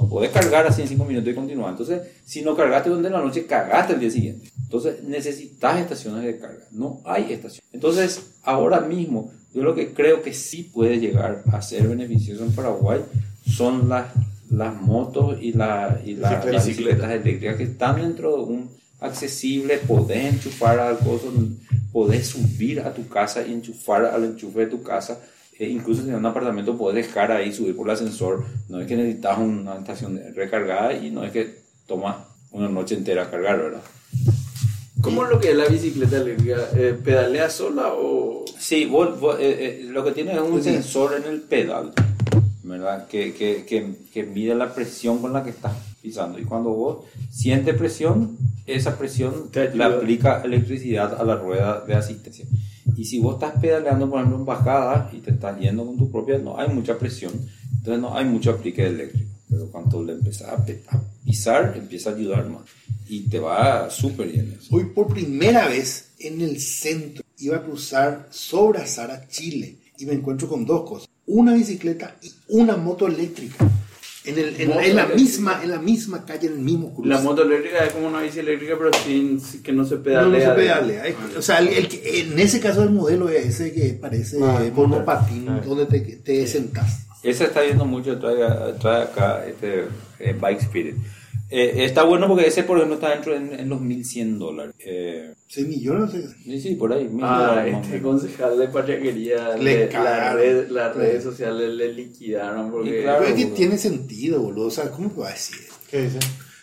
No podés cargar así en 5 minutos y continuar. Entonces, si no cargaste durante la noche, cagaste el día siguiente. Entonces, necesitas estaciones de carga. No hay estaciones. Entonces, ahora mismo, yo lo que creo que sí puede llegar a ser beneficioso en Paraguay son las, las motos y, la, y la- las bicicletas eléctricas que están dentro de un accesible, podés enchufar al coso, podés subir a tu casa y enchufar al enchufe de tu casa. Eh, incluso si en un apartamento podés dejar ahí, subir por el ascensor. No es que necesitas una estación recargada y no es que toma una noche entera a cargar, ¿verdad? ¿Cómo es lo que es la bicicleta eléctrica? Eh, ¿Pedalea sola o...? Sí, vos- vos, eh, eh, lo que tiene es un sí. sensor en el pedal, ¿verdad? Que, que, que, que mide la presión con la que estás pisando. Y cuando vos sientes presión, esa presión le aplica electricidad a la rueda de asistencia. Y si vos estás pedaleando, por ejemplo, en bajada y te estás yendo con tu propia, no hay mucha presión, entonces no hay mucho aplique eléctrico. Pero cuando le empezás a, a pisar, empieza a ayudar más. Y te va súper bien eso. Hoy por primera vez en el centro iba a cruzar sobre Sara, Chile, y me encuentro con dos cosas: una bicicleta y una moto eléctrica. En, el, en, Moto en la misma, en la misma calle, en el mismo cruce. La moto eléctrica es como una bici eléctrica, pero sin, sin- que no se no, pedalea. no se pedalea. Es- O sea, el, el que- en ese caso el modelo es ese que parece Ah, monopatín, ah. donde te, te sentás. Ese está viendo mucho, trae, trae acá este, eh, Bike Spirit. Eh, está bueno porque ese, por ejemplo, está dentro en, en los 1100 dólares. Eh, 6 millones, sí, sí, por ahí. mil Ah, este concejal de patriaquería, Le le- la red- las redes sociales le liquidaron porque... Y claro, Pero es que tiene sentido, boludo. O sea, ¿cómo te va a decir? ¿Qué dice?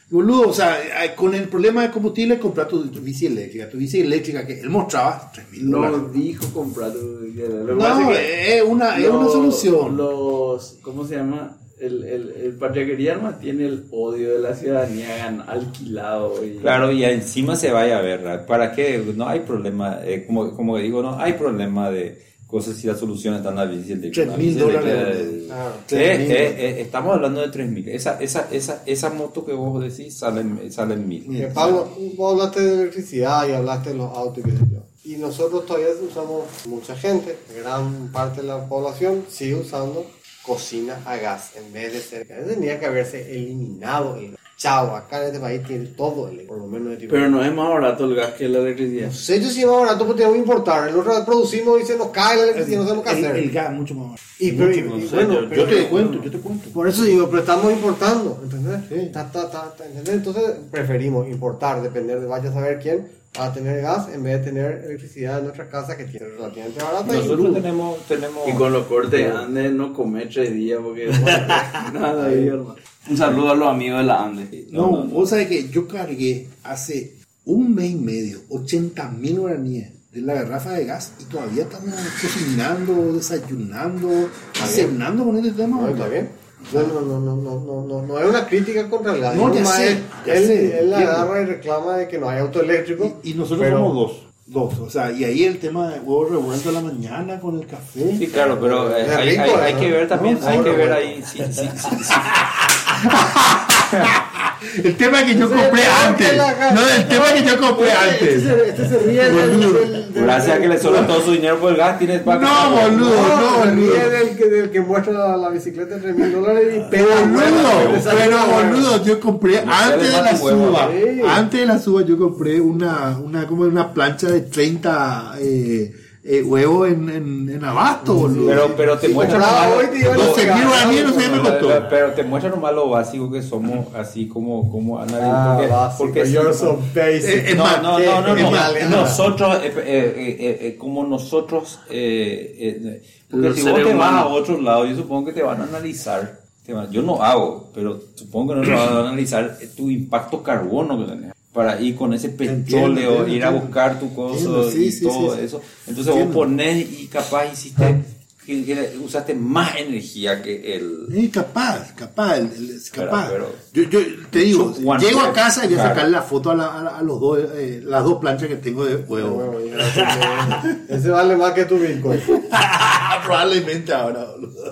Boludo, o sea, eh, con el problema de combustible, comprar tu, tu bici eléctrica. Tu bici eléctrica que él mostraba, 3 mil No dólares. dijo comprar tu que pasa No, es que es una, es una los- solución. Los, ¿cómo se llama? El, el, el patriarquería además tiene el odio de la ciudadanía alquilado. Y, Claro, y encima se vaya a ver. ¿para qué? No hay problema, eh, como, como digo, no hay problema de cosas si la solución está en la bici eléctrica. Tres mil La bici dólares, eléctrica, boludo. Ah, eh, eh, eh, estamos hablando de 3 mil. Esa, esa, esa, esa moto que vos decís sale, en- sale en mil. Mira. Pablo, vos hablaste de electricidad y hablaste de los autos y qué sé yo. Y nosotros todavía usamos, mucha gente, gran parte de la población sigue usando cocina a gas en vez de ser gas. Tendría que haberse eliminado el gas. Chao, acá en este país tiene todo el por lo menos de tipo. Pero no es más barato el gas que la electricidad. no sé yo si es más barato porque tenemos que importar. El otro lado producimos y se nos cae la electricidad, no sabemos qué el, hacer. el gas mucho más barato. y, pero, y- no y sé, bueno, yo- pero- Yo te cuento, yo te cuento. por eso digo, pero estamos importando, ¿entendés? Sí. Ta, ta, ta, ta, ¿entendés? Entonces preferimos importar, depender de vaya a saber quién, para tener gas en vez de tener electricidad en nuestra casa que tiene relativamente barata. y- Nosotros tenemos, tenemos Y con los cortes Andes no comer tres días porque [laughs] nada ahí, hermano. Un saludo a los amigos de la Andes. No, vos sabés que yo cargué hace un mes y medio 80 mil guaraníes de la garrafa de gas y todavía estamos cocinando, desayunando, cenando con este tema. No, está bien. No, no, no, no, no, no, no, no es una crítica contra el. No, ya sé, él- ya él, sé, él agarra y reclama de que no hay auto eléctrico. Y, y nosotros pero- somos dos. Dos, o sea, y ahí el tema de huevos revueltos a la mañana con el café. Sí, claro, pero eh, hay, rico, hay- hay ¿no? que ver también, No, hay no, que no, ver no. ahí si, si- si- El tema que yo compré antes. No, el tema que yo compré Este antes. se, este se ríe del, gracias a que le sobra todo su dinero por el gas, tienes para No, boludo, no, se ríe boludo. del que, del que muestra la, la bicicleta de 3 mil dólares y pega Boludo, pero boludo, yo compré No antes de la suba, antes de la suba yo compré una, una como una plancha de 30 eh, eh, huevos en, en, en abasto, boludo. Pero, pero te Sí, muestra compraba nomás hoy te iban a lo- 12 mil guaraníes, no sé qué me costó. pero, te muestra nomás lo básico que somos, así como, como Ana Ah, porque, básico, porque you're si- so basic. Eh, es no, no, no, no, no. Nosotros, eh, eh, eh, eh, eh, como nosotros, eh, eh, porque Los si vos te vas a otro lado, yo supongo que te van a analizar. yo no hago, pero supongo que no te van a analizar eh, tu impacto carbono que tenés. Para ir con ese petróleo, ir a buscar tu cosa sí, y sí, todo sí, eso. Entonces vos ponés y capaz hiciste, que, que usaste más energía que el. Eh, capaz, capaz, el- Pero- capaz. pero- yo, yo te digo, llego a casa y voy a claro. sacarle la foto a, la- a a los dos, eh, las dos planchas que tengo de huevo. Y [laughs] Ese vale más que tu Bitcoin. [laughs] Probablemente ahora.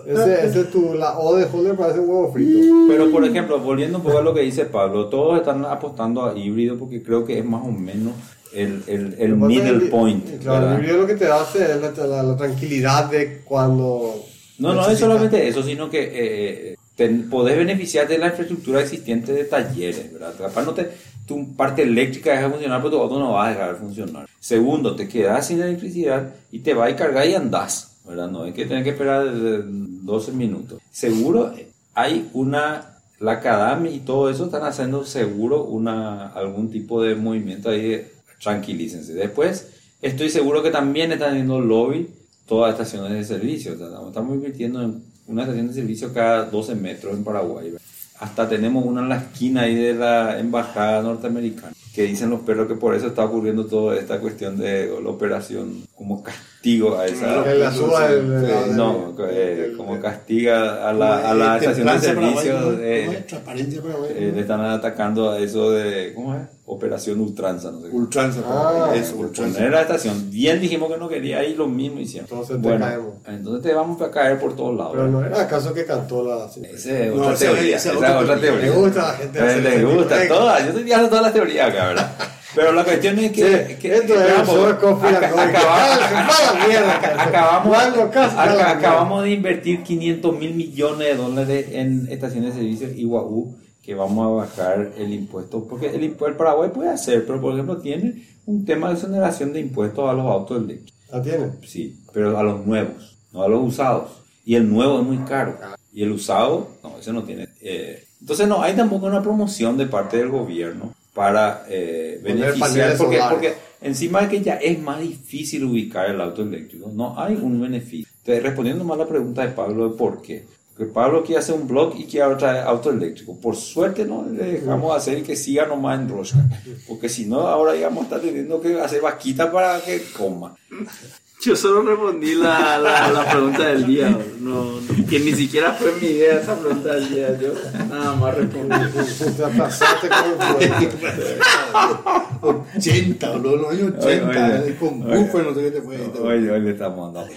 Ese, ese es tu, la O de Holder parece un huevo frito. Pero, por ejemplo, volviendo un poco a lo que dice Pablo, todos están apostando a híbrido porque creo que es más o menos el, el, el middle point. Claro, ¿verdad? el híbrido lo que te hace es la, la- la tranquilidad de cuando. No, no es necesitas. solamente eso, sino que eh, te- podés beneficiarte de la infraestructura existente de talleres, ¿verdad? Capaz no te, tu parte eléctrica deja de funcionar, pero tu auto no va a dejar de funcionar. Segundo, te quedas sin electricidad y te va a cargar y andás, ¿verdad? No hay que tener que esperar eh, 12 minutos. Seguro eh, hay una, la Cadami y todo eso están haciendo seguro una, algún tipo de movimiento ahí, tranquilícense. Después, estoy seguro que también están haciendo lobby todas las estaciones de servicio. Estamos- invirtiendo en una estación de servicio cada 12 metros en Paraguay. Hasta tenemos una en la esquina ahí de la embajada norteamericana, que dicen los perros que por eso está ocurriendo toda esta cuestión de la operación como castigo a esa... Que la suba el- Sí, el- No, el- eh, el- como castiga a la, a la estación de servicio. ¿no? ¿Cómo eh, es? Eh, le están atacando a eso de, ¿cómo es? Operación Ultranza, no sé qué. Ultranza Ah, Por Ultranza. poner la estación. Bien dijimos que no quería ir, lo mismo hicieron. Entonces te bueno, caemos. entonces te vamos a caer por todos lados. Pero no era acaso que cantó la. Esa es No, otra esa- teoría. esa es es otra teoría. Le gusta a la gente hacer Le ese gusta todas. Yo estoy tirando todas las teorías acá, ¿verdad? [laughs] Pero la cuestión es que. Sí, que- esto que- es acabamos- de invertir 500 mil millones de dólares en estaciones de servicio IWAU que vamos a bajar el impuesto. Porque el, el Paraguay puede hacer, pero por ejemplo tiene un tema de exoneración de impuestos a los autos eléctricos. ¿La tiene? Sí, pero a los nuevos, no a los usados. Y el nuevo es muy caro. Y el usado, no, ese no tiene. eh, Entonces no hay tampoco una promoción de parte del gobierno para eh, beneficiar, porque, porque encima de que ya es más difícil ubicar el auto eléctrico, no hay un beneficio. Entonces, respondiendo más a la pregunta de Pablo de por qué. Porque Pablo quiere hacer un blog y quiere traer auto eléctrico. Por suerte no le dejamos hacer que siga nomás en rosca. Porque si no, ahora íbamos a estar teniendo que hacer vaquita para que coma. Yo solo respondí la, la, la pregunta del día, no, no, que ni siquiera fue mi idea esa pregunta del día, yo nada más respondí. [laughs] Te con influencer. 80, boludo, los años 80, Oye, eh, con oye. buffer, no sé qué te fue. Hoy le estamos dando.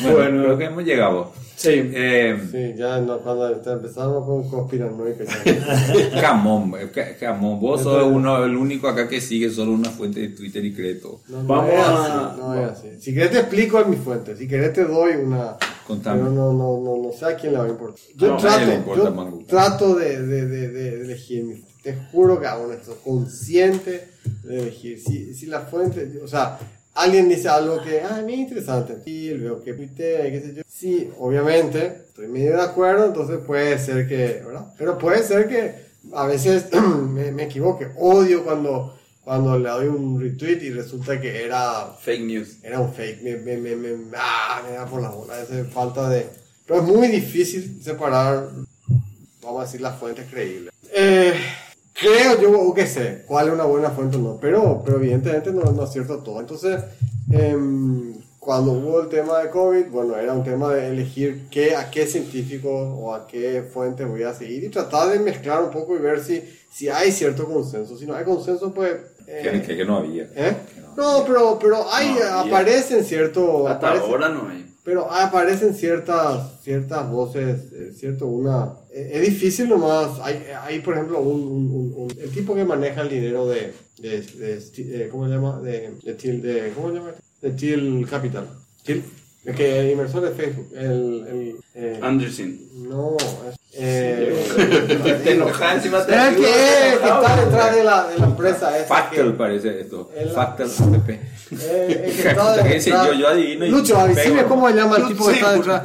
Bueno, Bueno. creo que hemos llegado. Sí, Eh, Sí, ya no, cuando empezamos con conspiranoicos. [laughs] Camón, eh, ca- Camón, vos sos uno, el único acá que sigue solo una fuente de Twitter y cree todo. No, no Vamos es a- no es así. Si querés te explico en mi fuente, si querés te doy una... Contame. Pero no, no, no, no sé a quién le va a importar. Yo No, trato, nadie le importa, yo Mangu. trato de, de, de, de elegir mi fuente. Te juro que hago esto, consciente de elegir. Si, si la fuente, o sea, alguien dice algo que, ah, es interesante. Y veo que tuitea, qué sé yo. Sí, obviamente, estoy medio de acuerdo, entonces puede ser que, ¿verdad? Pero puede ser que a veces [clears throat] me, me equivoque. Odio cuando, cuando le doy un retweet y resulta que era fake news. era un fake, me, me, me, me, ah, me da por la bola, esa falta de... Pero es muy difícil separar, vamos a decir, las fuentes creíbles. Eh, creo yo, o qué sé, cuál es una buena fuente o no, pero, pero evidentemente no, no es cierto todo. Entonces, em, cuando hubo el tema de COVID, bueno, era un tema de elegir qué, a qué científico o a qué fuente voy a seguir y tratar de mezclar un poco y ver si, si hay cierto consenso. Si no hay consenso, pues... eh, Que, que- que no había. ¿Eh? No, pero, pero hay, No, aparecen cierto, Hasta aparecen- ahora no hay. Pero aparecen ciertas, ciertas voces, eh, cierto, una, eh, es difícil nomás, hay, hay por ejemplo un, un- un- un- el tipo que maneja el dinero de, de, de, de- ¿cómo se llama? De, de ¿cómo se llama? De Thiel Capital. Thiel, el que el inversor de Facebook, el, el eh, Anderson. no, es, eh, Te enojas encima te es el que, es, está detrás de la, de la empresa esa que- parece esto. App. Eh, [laughs] el que está ese detrás- yo- yo adivino y Lucho, cómo se llama el Yo tipo que está detrás.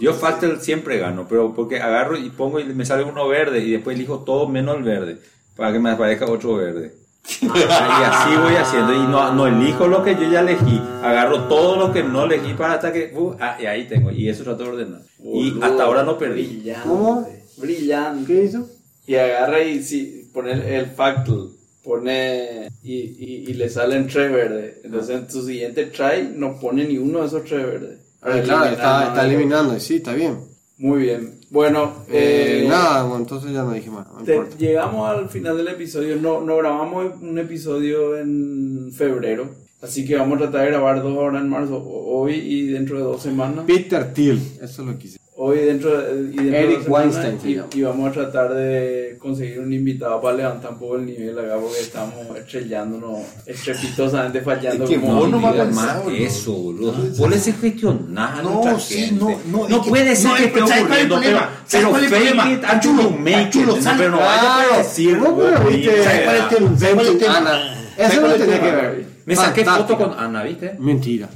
Yo Factel siempre gano, pero porque agarro y pongo y me sale uno verde y después elijo todo menos el verde para que me aparezca otro verde. y así voy haciendo y no, no elijo lo que yo ya elegí, agarro todo lo que no elegí para hasta que uh, ah, y ahí tengo y eso trato de ordenar. Y Boludo, hasta ahora no perdí. Brillante. ¿Cómo? Brillante. ¿Qué hizo? Y agarra y si pone el, el factal, pone y, y, y le salen tres verdes. Entonces en su siguiente try no pone ni uno de esos tres verdes. Para Ah, claro, está, eliminando, y sí, está bien. Muy bien. Bueno, Eh, eh, nada, bueno, entonces ya no dije más, no te- importa. llegamos al final del episodio. No, no grabamos un episodio en febrero. Así que vamos a tratar de grabar dos horas en marzo. Hoy y dentro de dos semanas. Peter Thiel, eso es lo que hice. Hoy dentro de, y dentro de Eric semanas, Weinstein y, y vamos a tratar de conseguir un invitado para levantar un poco el nivel acá porque estamos estrellándonos, estrepitosamente fallando. Es que como vos no vas a más pensar, boludo. eso, boludo. Vos gestionar No, sí, gente. no, no, que- puede ser no, que es- esté ¿sabes cuál es el ocurriendo, pero, pero fake problema? it until you make it. Pero no vaya a decir, ¿Cómo vos, pero viste? ¿Sabes cuál es el tema? ¿Sabes cuál es el tema? Ana, ¿Sabes eso no tenía que ver. Me saqué foto con Ana, ¿viste? Mentira.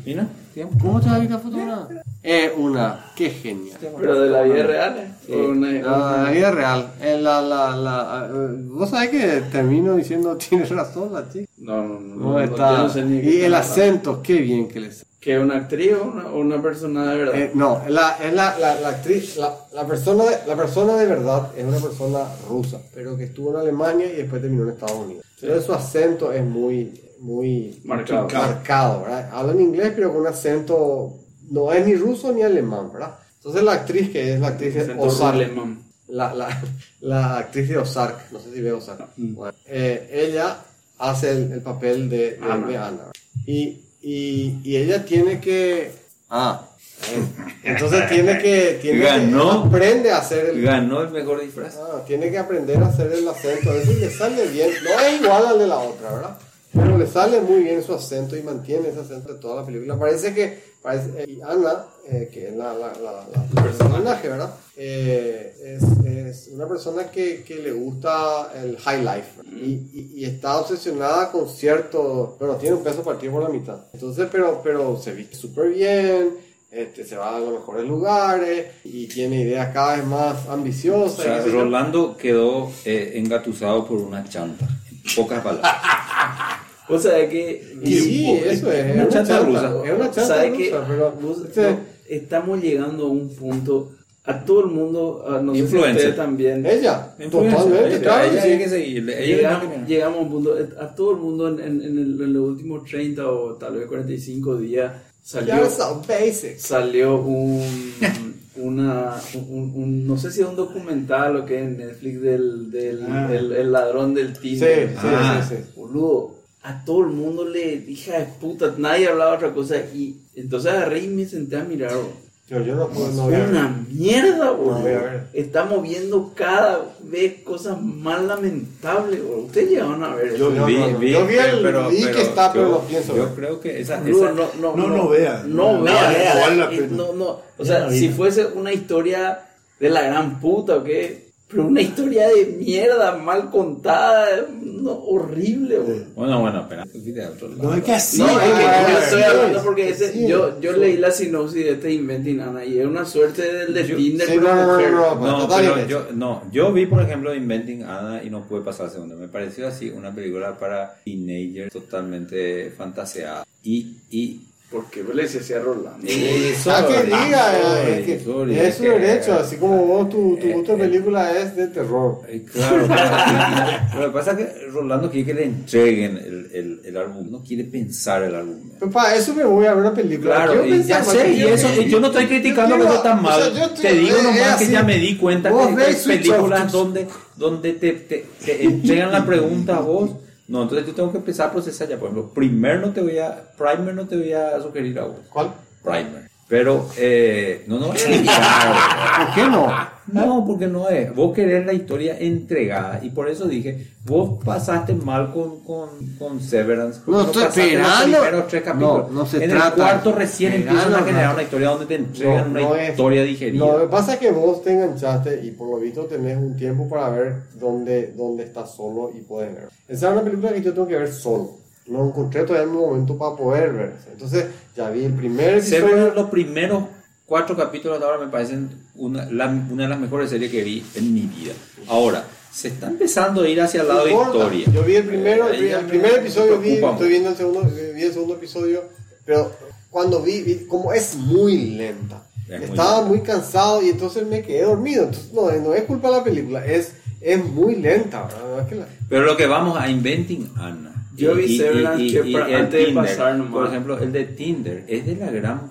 ¿Cómo te vas a foto ahora? Es una, qué genial. Pero de la vida real, ¿eh? Sí. Una- No, la vida real. Eh, la, la, la, eh, Vos sabés que termino diciendo [laughs] tienes razón la chica. No, no, no. No, está. no sé y el está acento, qué bien que les. ¿Que es una actriz o una, una persona de verdad? Eh, no, es la, es la, la, la actriz, la, la, persona de, la persona de verdad es una persona rusa, pero que estuvo en Alemania y después terminó en Estados Unidos. Entonces su acento es muy, muy Marcado. marcado, ¿verdad? Habla en inglés, pero con un acento, no es ni ruso ni alemán, ¿verdad? Entonces la actriz que es la actriz de Ozark, alemán. la, la, la actriz de Ozark, no sé si ve Ozark, Bueno, eh, ella hace el, el papel de, de Ana. de Ana. Y, y, y ella tiene que... Ah, eh, entonces tiene que... Tiene Ganó. Que, aprende a hacer el... Ganó el mejor disfraz. Ah, tiene que aprender a hacer el acento. Eso le sale bien. No es igual al de la otra, ¿verdad? Pero le sale muy bien su acento y mantiene ese acento de toda la película. Parece que parece, y Ana, eh, que es la, la, la, la- personaje, ¿verdad? Eh, es, es una persona que, que le gusta el high life y, y- y está obsesionada con cierto, bueno, tiene un peso partido por la mitad. Entonces, pero, pero se viste súper bien, este, se va a los mejores lugares y tiene ideas cada vez más O ambiciosas. sea, sé yo. Rolando quedó eh, engatusado por una chanta. Pocas palabras. [laughs] O sea que. Y sí, eso es. Una es chanta rusa. Es una chanta ¿Sabe rusa, qué? pero Vos- este, no, estamos llegando a un punto. A todo el mundo, a no sé si ustedes también. ella, totalmente, Ella- claro. ella hay que seguirle. Ella Llegamos, que- llegamos a un punto, a todo el mundo en, en, en el- en los últimos 30 o tal vez 45 días salió, so basic. salió un, [laughs] una, un, un- no sé si es un documental o que en Netflix del, del Ah. el, el ladrón del Tinder. sí, Ah. sí, sí. Boludo, a todo el mundo le hija de puta, nadie hablaba otra cosa y entonces agarré y me senté a mirar. bro. Yo, yo no puedo, no voy a ver. Una mierda, a ver. Estamos viendo cada vez cosas más lamentables, boludo. Ustedes llegaron a ver Yo eso. no, vi, no, no. vi, Yo vi el- pero, vi que pero está, pero yo, no pienso Yo creo que esa, Boludo, esa- no, no, No, no, no vea. No, No, vea. vea, eh, no, no. O sea, si fuese una historia de la gran puta o qué, pero una historia de mierda mal contada, no, horrible, boludo. Bueno, bueno, espera. Fuiste a otro lado. No, es que así. No, es que yo estoy hablando porque ese- sí, yo, yo sí. leí la sinopsis de este Inventing Anna y es una suerte del de Tinder, sí, no, no, no, no, No, pero yo, no, yo vi, por ejemplo, Inventing Anna y no pude pasar al segundo. Me pareció así una película para teenagers totalmente fantaseada. Y, y Porque le decía así a Rolando. eso, Ah, que diga, es, que es su que- derecho, así como vos, tu, tu Eh, gusto de eh. película es de terror. Eh, Claro, claro. Lo que pasa es que Rolando quiere que le entreguen el, el, el álbum, no quiere pensar el álbum. Pero para eso me voy a ver una película. Claro, y ya sé, que y eso, y yo no estoy criticando que está o mal. sea, yo estoy- te digo es nomás que así. ya me di cuenta Vos que hay películas donde, donde te, te, te entregan la pregunta a vos. No, entonces yo tengo que empezar a procesar ya. Por ejemplo, primer no te voy a, primer no te voy a sugerir a vos. ¿Cuál? Primer. Pero, eh, no, no voy a criticar. ¿Por qué no? No, porque no es. Vos querés la historia entregada. Y por eso dije, vos pasaste mal con, con, con Severance. No estoy esperando. Los tres capítulos. No, no se en trata el cuarto recién empiezan a generar una historia donde te entregan No, una no es- historia digerida. No, lo que pasa es que vos te enganchaste y por lo visto tenés un tiempo para ver dónde, dónde estás solo y puedes ver. Esa es una película que yo tengo que ver solo. No encontré todavía mi momento para poder ver. Entonces, ya vi el primer episodio. Severance, los primeros cuatro capítulos de ahora me parecen una, la- una de las mejores series que vi en mi vida. Ahora, se está empezando a ir hacia el lado de historia. Yo vi el primero, Eh, el me- primer me episodio, vi, estoy viendo el segundo, vi el segundo episodio, pero cuando vi, vi como es muy lenta. Es muy Estaba lenta. muy cansado y entonces me quedé dormido. Entonces, no, no es culpa de la película, es, es muy lenta, ¿verdad? Es que la- Pero lo que vamos a Inventing Anna. Yo vi Severance que para- el antes de pasar nomás. Por ejemplo, el de Tinder es de la gran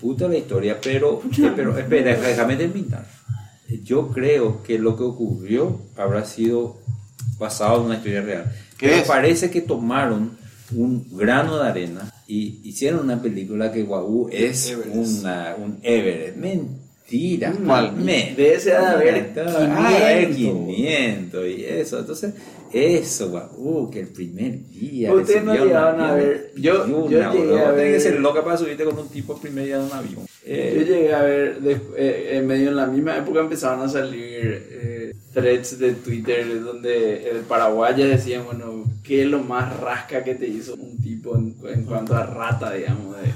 puta la historia, pero, eh, pero espera, déjame terminar. Yo creo que lo que ocurrió habrá sido basado en una historia real. ¿Qué Pero es? parece que tomaron un grano de arena y hicieron una película que Guau es Everest. una, un Everest. Mentira. ¿Cuál? Me- De ese ha de haber Ah, de haber 500. 500 y eso. Entonces, eso, guau, que el primer día. Ustedes no llegaban a ver, yo- yo llegué a tenés que ver- ser loca para subirte con un tipo el primer día de un avión. Yo Eh, llegué a ver, eh, en medio en la misma época empezaban a salir eh, threads de Twitter donde el paraguaya decían, bueno, ¿qué es lo más rasca que te hizo un tipo en, en cuanto a rata, digamos? De,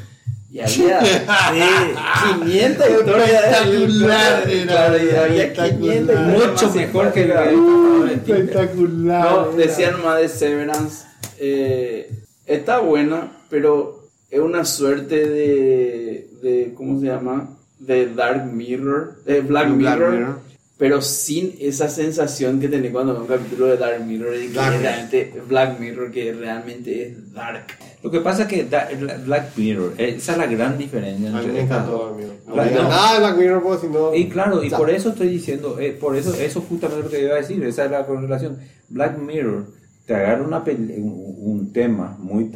y había [laughs] sí, 500 historias Espectacular, claro, y había espectacular. 500 historias mucho más mejor que el simpáticas. Espectacular. No, decían más de Severance. eh, está buena, pero es una suerte de, de. ¿Cómo se llama? De Dark Mirror. De Black, Black Mirror, Mirror. Pero sin esa sensación que tenés cuando ves un capítulo de Dark Mirror. Y que realmente Black Mirror, que realmente es dark. Lo que pasa es que da- el Black Mirror, eh, esa es la gran diferencia A mí entre me encantó. Black Mirror. No nada de Black Mirror, porque si no... Y claro, y Ya. por eso estoy diciendo, eh, por eso, eso justamente lo que iba a decir, esa es la correlación. Black Mirror te agarra una un, un tema muy y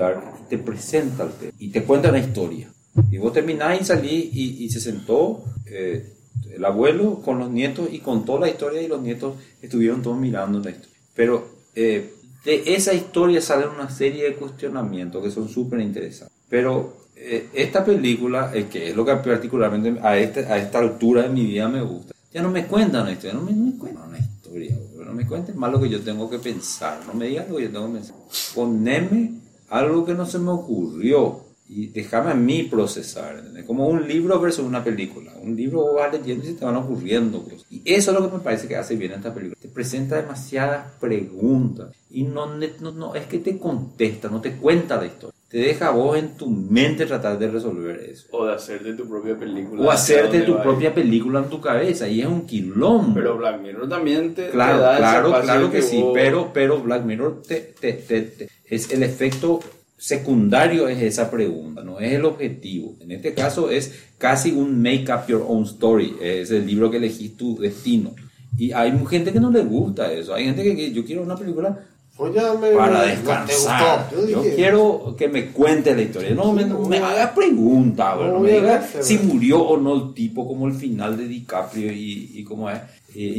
te presenta el tema y te cuenta una historia. Y vos terminás y salís y, y se sentó eh, el abuelo con los nietos y contó la historia y los nietos estuvieron todos mirando la historia. Pero eh, de esa historia salen una serie de cuestionamientos que son súper interesantes. Pero eh, esta película, eh, que es lo que particularmente a, este, a esta altura de mi vida me gusta, ya no me cuentan una historia, no me, no me cuentan una historia, no me cuenten más lo que yo tengo que pensar, no me digan lo que yo tengo que pensar. Poneme algo que no se me ocurrió y déjame a mí procesar. ¿entendés? Como un libro versus una película. Un libro vos vas leyendo y se te van ocurriendo cosas. Y eso es lo que me parece que hace bien esta película. Te presenta demasiadas preguntas y no, no, no es que te contesta, no te cuenta la historia. Te deja a vos en tu mente tratar de resolver eso. O de hacerte tu propia película. O hacerte ¿Hacia tu propia ir? película en tu cabeza y es un quilombo. Pero Black Mirror también te, te Claro, da ese claro, espacio claro que, sí, vos- pero, pero Black Mirror te, te- te- te- es el efecto secundario es esa pregunta, no es el objetivo. En este caso es casi un make up your own story, es el libro que elegís tu destino. Y hay gente que no le gusta eso, hay gente que, que yo quiero una película Pues me- para descansar. Yo dije, quiero que me cuente la historia, no me, me haga preguntas, No no me diga si murió o no el tipo, como el final de DiCaprio y, y como es. eh.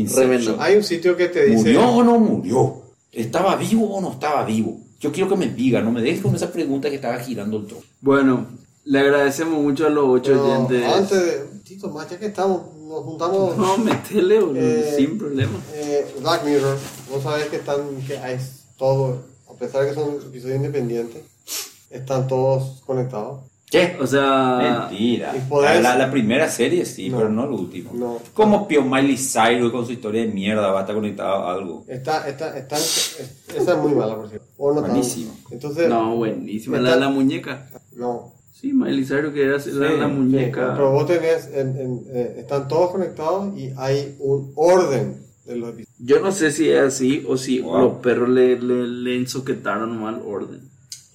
Hay un sitio que te dice. ¿Murió o no murió? ¿Estaba vivo o no estaba vivo? Yo quiero que me diga, no me dejes con esa pregunta que estaba girando el trono. Bueno, le agradecemos mucho a los ocho pero oyentes. Antes de. Tito, más ya que estamos, nos juntamos. [laughs] No, metele, boludo, Eh, sin problema. Eh, Black Mirror, vos sabés que están, que hay todo, a pesar de que son episodios independientes, están todos conectados. ¿Qué? O sea, Mentira. La, la primera serie sí, No. pero no el último. No. Como Pio Miley Cyrus con su historia de mierda va a estar conectado a algo. Está, está, están, es- esa es muy mala, por cierto. O no tan- Buenísimo. Entonces, no, buenísima. Está- La, la muñeca. no. Sí, Miley Cyrus que era la, Sí, la Sí, muñeca. pero vos tenés, en- en- eh, están todos conectados y hay un orden de los episodios. Yo no sé si es así o si Wow. los perros le, le, le ensoquetaron mal orden.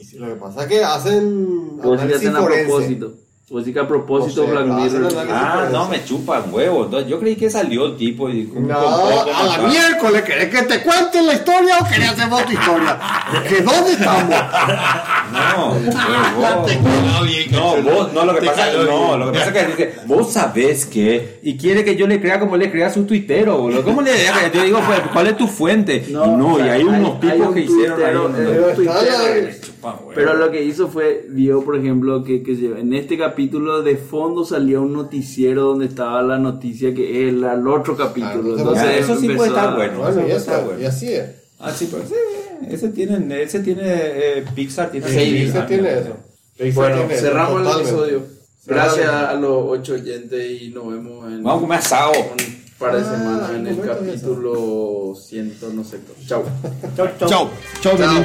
Y si lo que pasa es que hacen que análisis hacen a propósito. O si que a propósito Ah, no, me chupan huevos. Yo creí que salió el tipo y... No, a la miércoles, ¿querés que te cuente la historia o querés hacer vos tu historia? ¿Que dónde estamos? No, [laughs] vos, no, vos, no, lo que pasa, no, lo que pasa es que vos sabés que, y quiere que yo le crea como le crea a su tuitero, boludo. ¿Cómo le Yo digo, pues, ¿cuál es tu fuente? y no, o y hay unos tipos un que hicieron Pero lo que hizo fue, vio por ejemplo que, que en este capítulo de fondo salía un noticiero donde estaba la noticia que es la- el otro capítulo. Ah, Entonces Ya, eso sí puede estar a- bueno. Bueno, eso y, está eso, bueno. y así es. Ah, sí, pues sí, ese tiene, ese tiene, eh, Pixar tiene... Sí, mil Pixar tiene eso. Pixar Bueno, tiene eso, cerramos el totalmente. episodio. Gracias a los ocho oyentes y nos vemos en Vamos a comer asado. un par de Ah, semanas en el capítulo 100, no sé. Chao. Chau, chau. Chao, chao, Benín.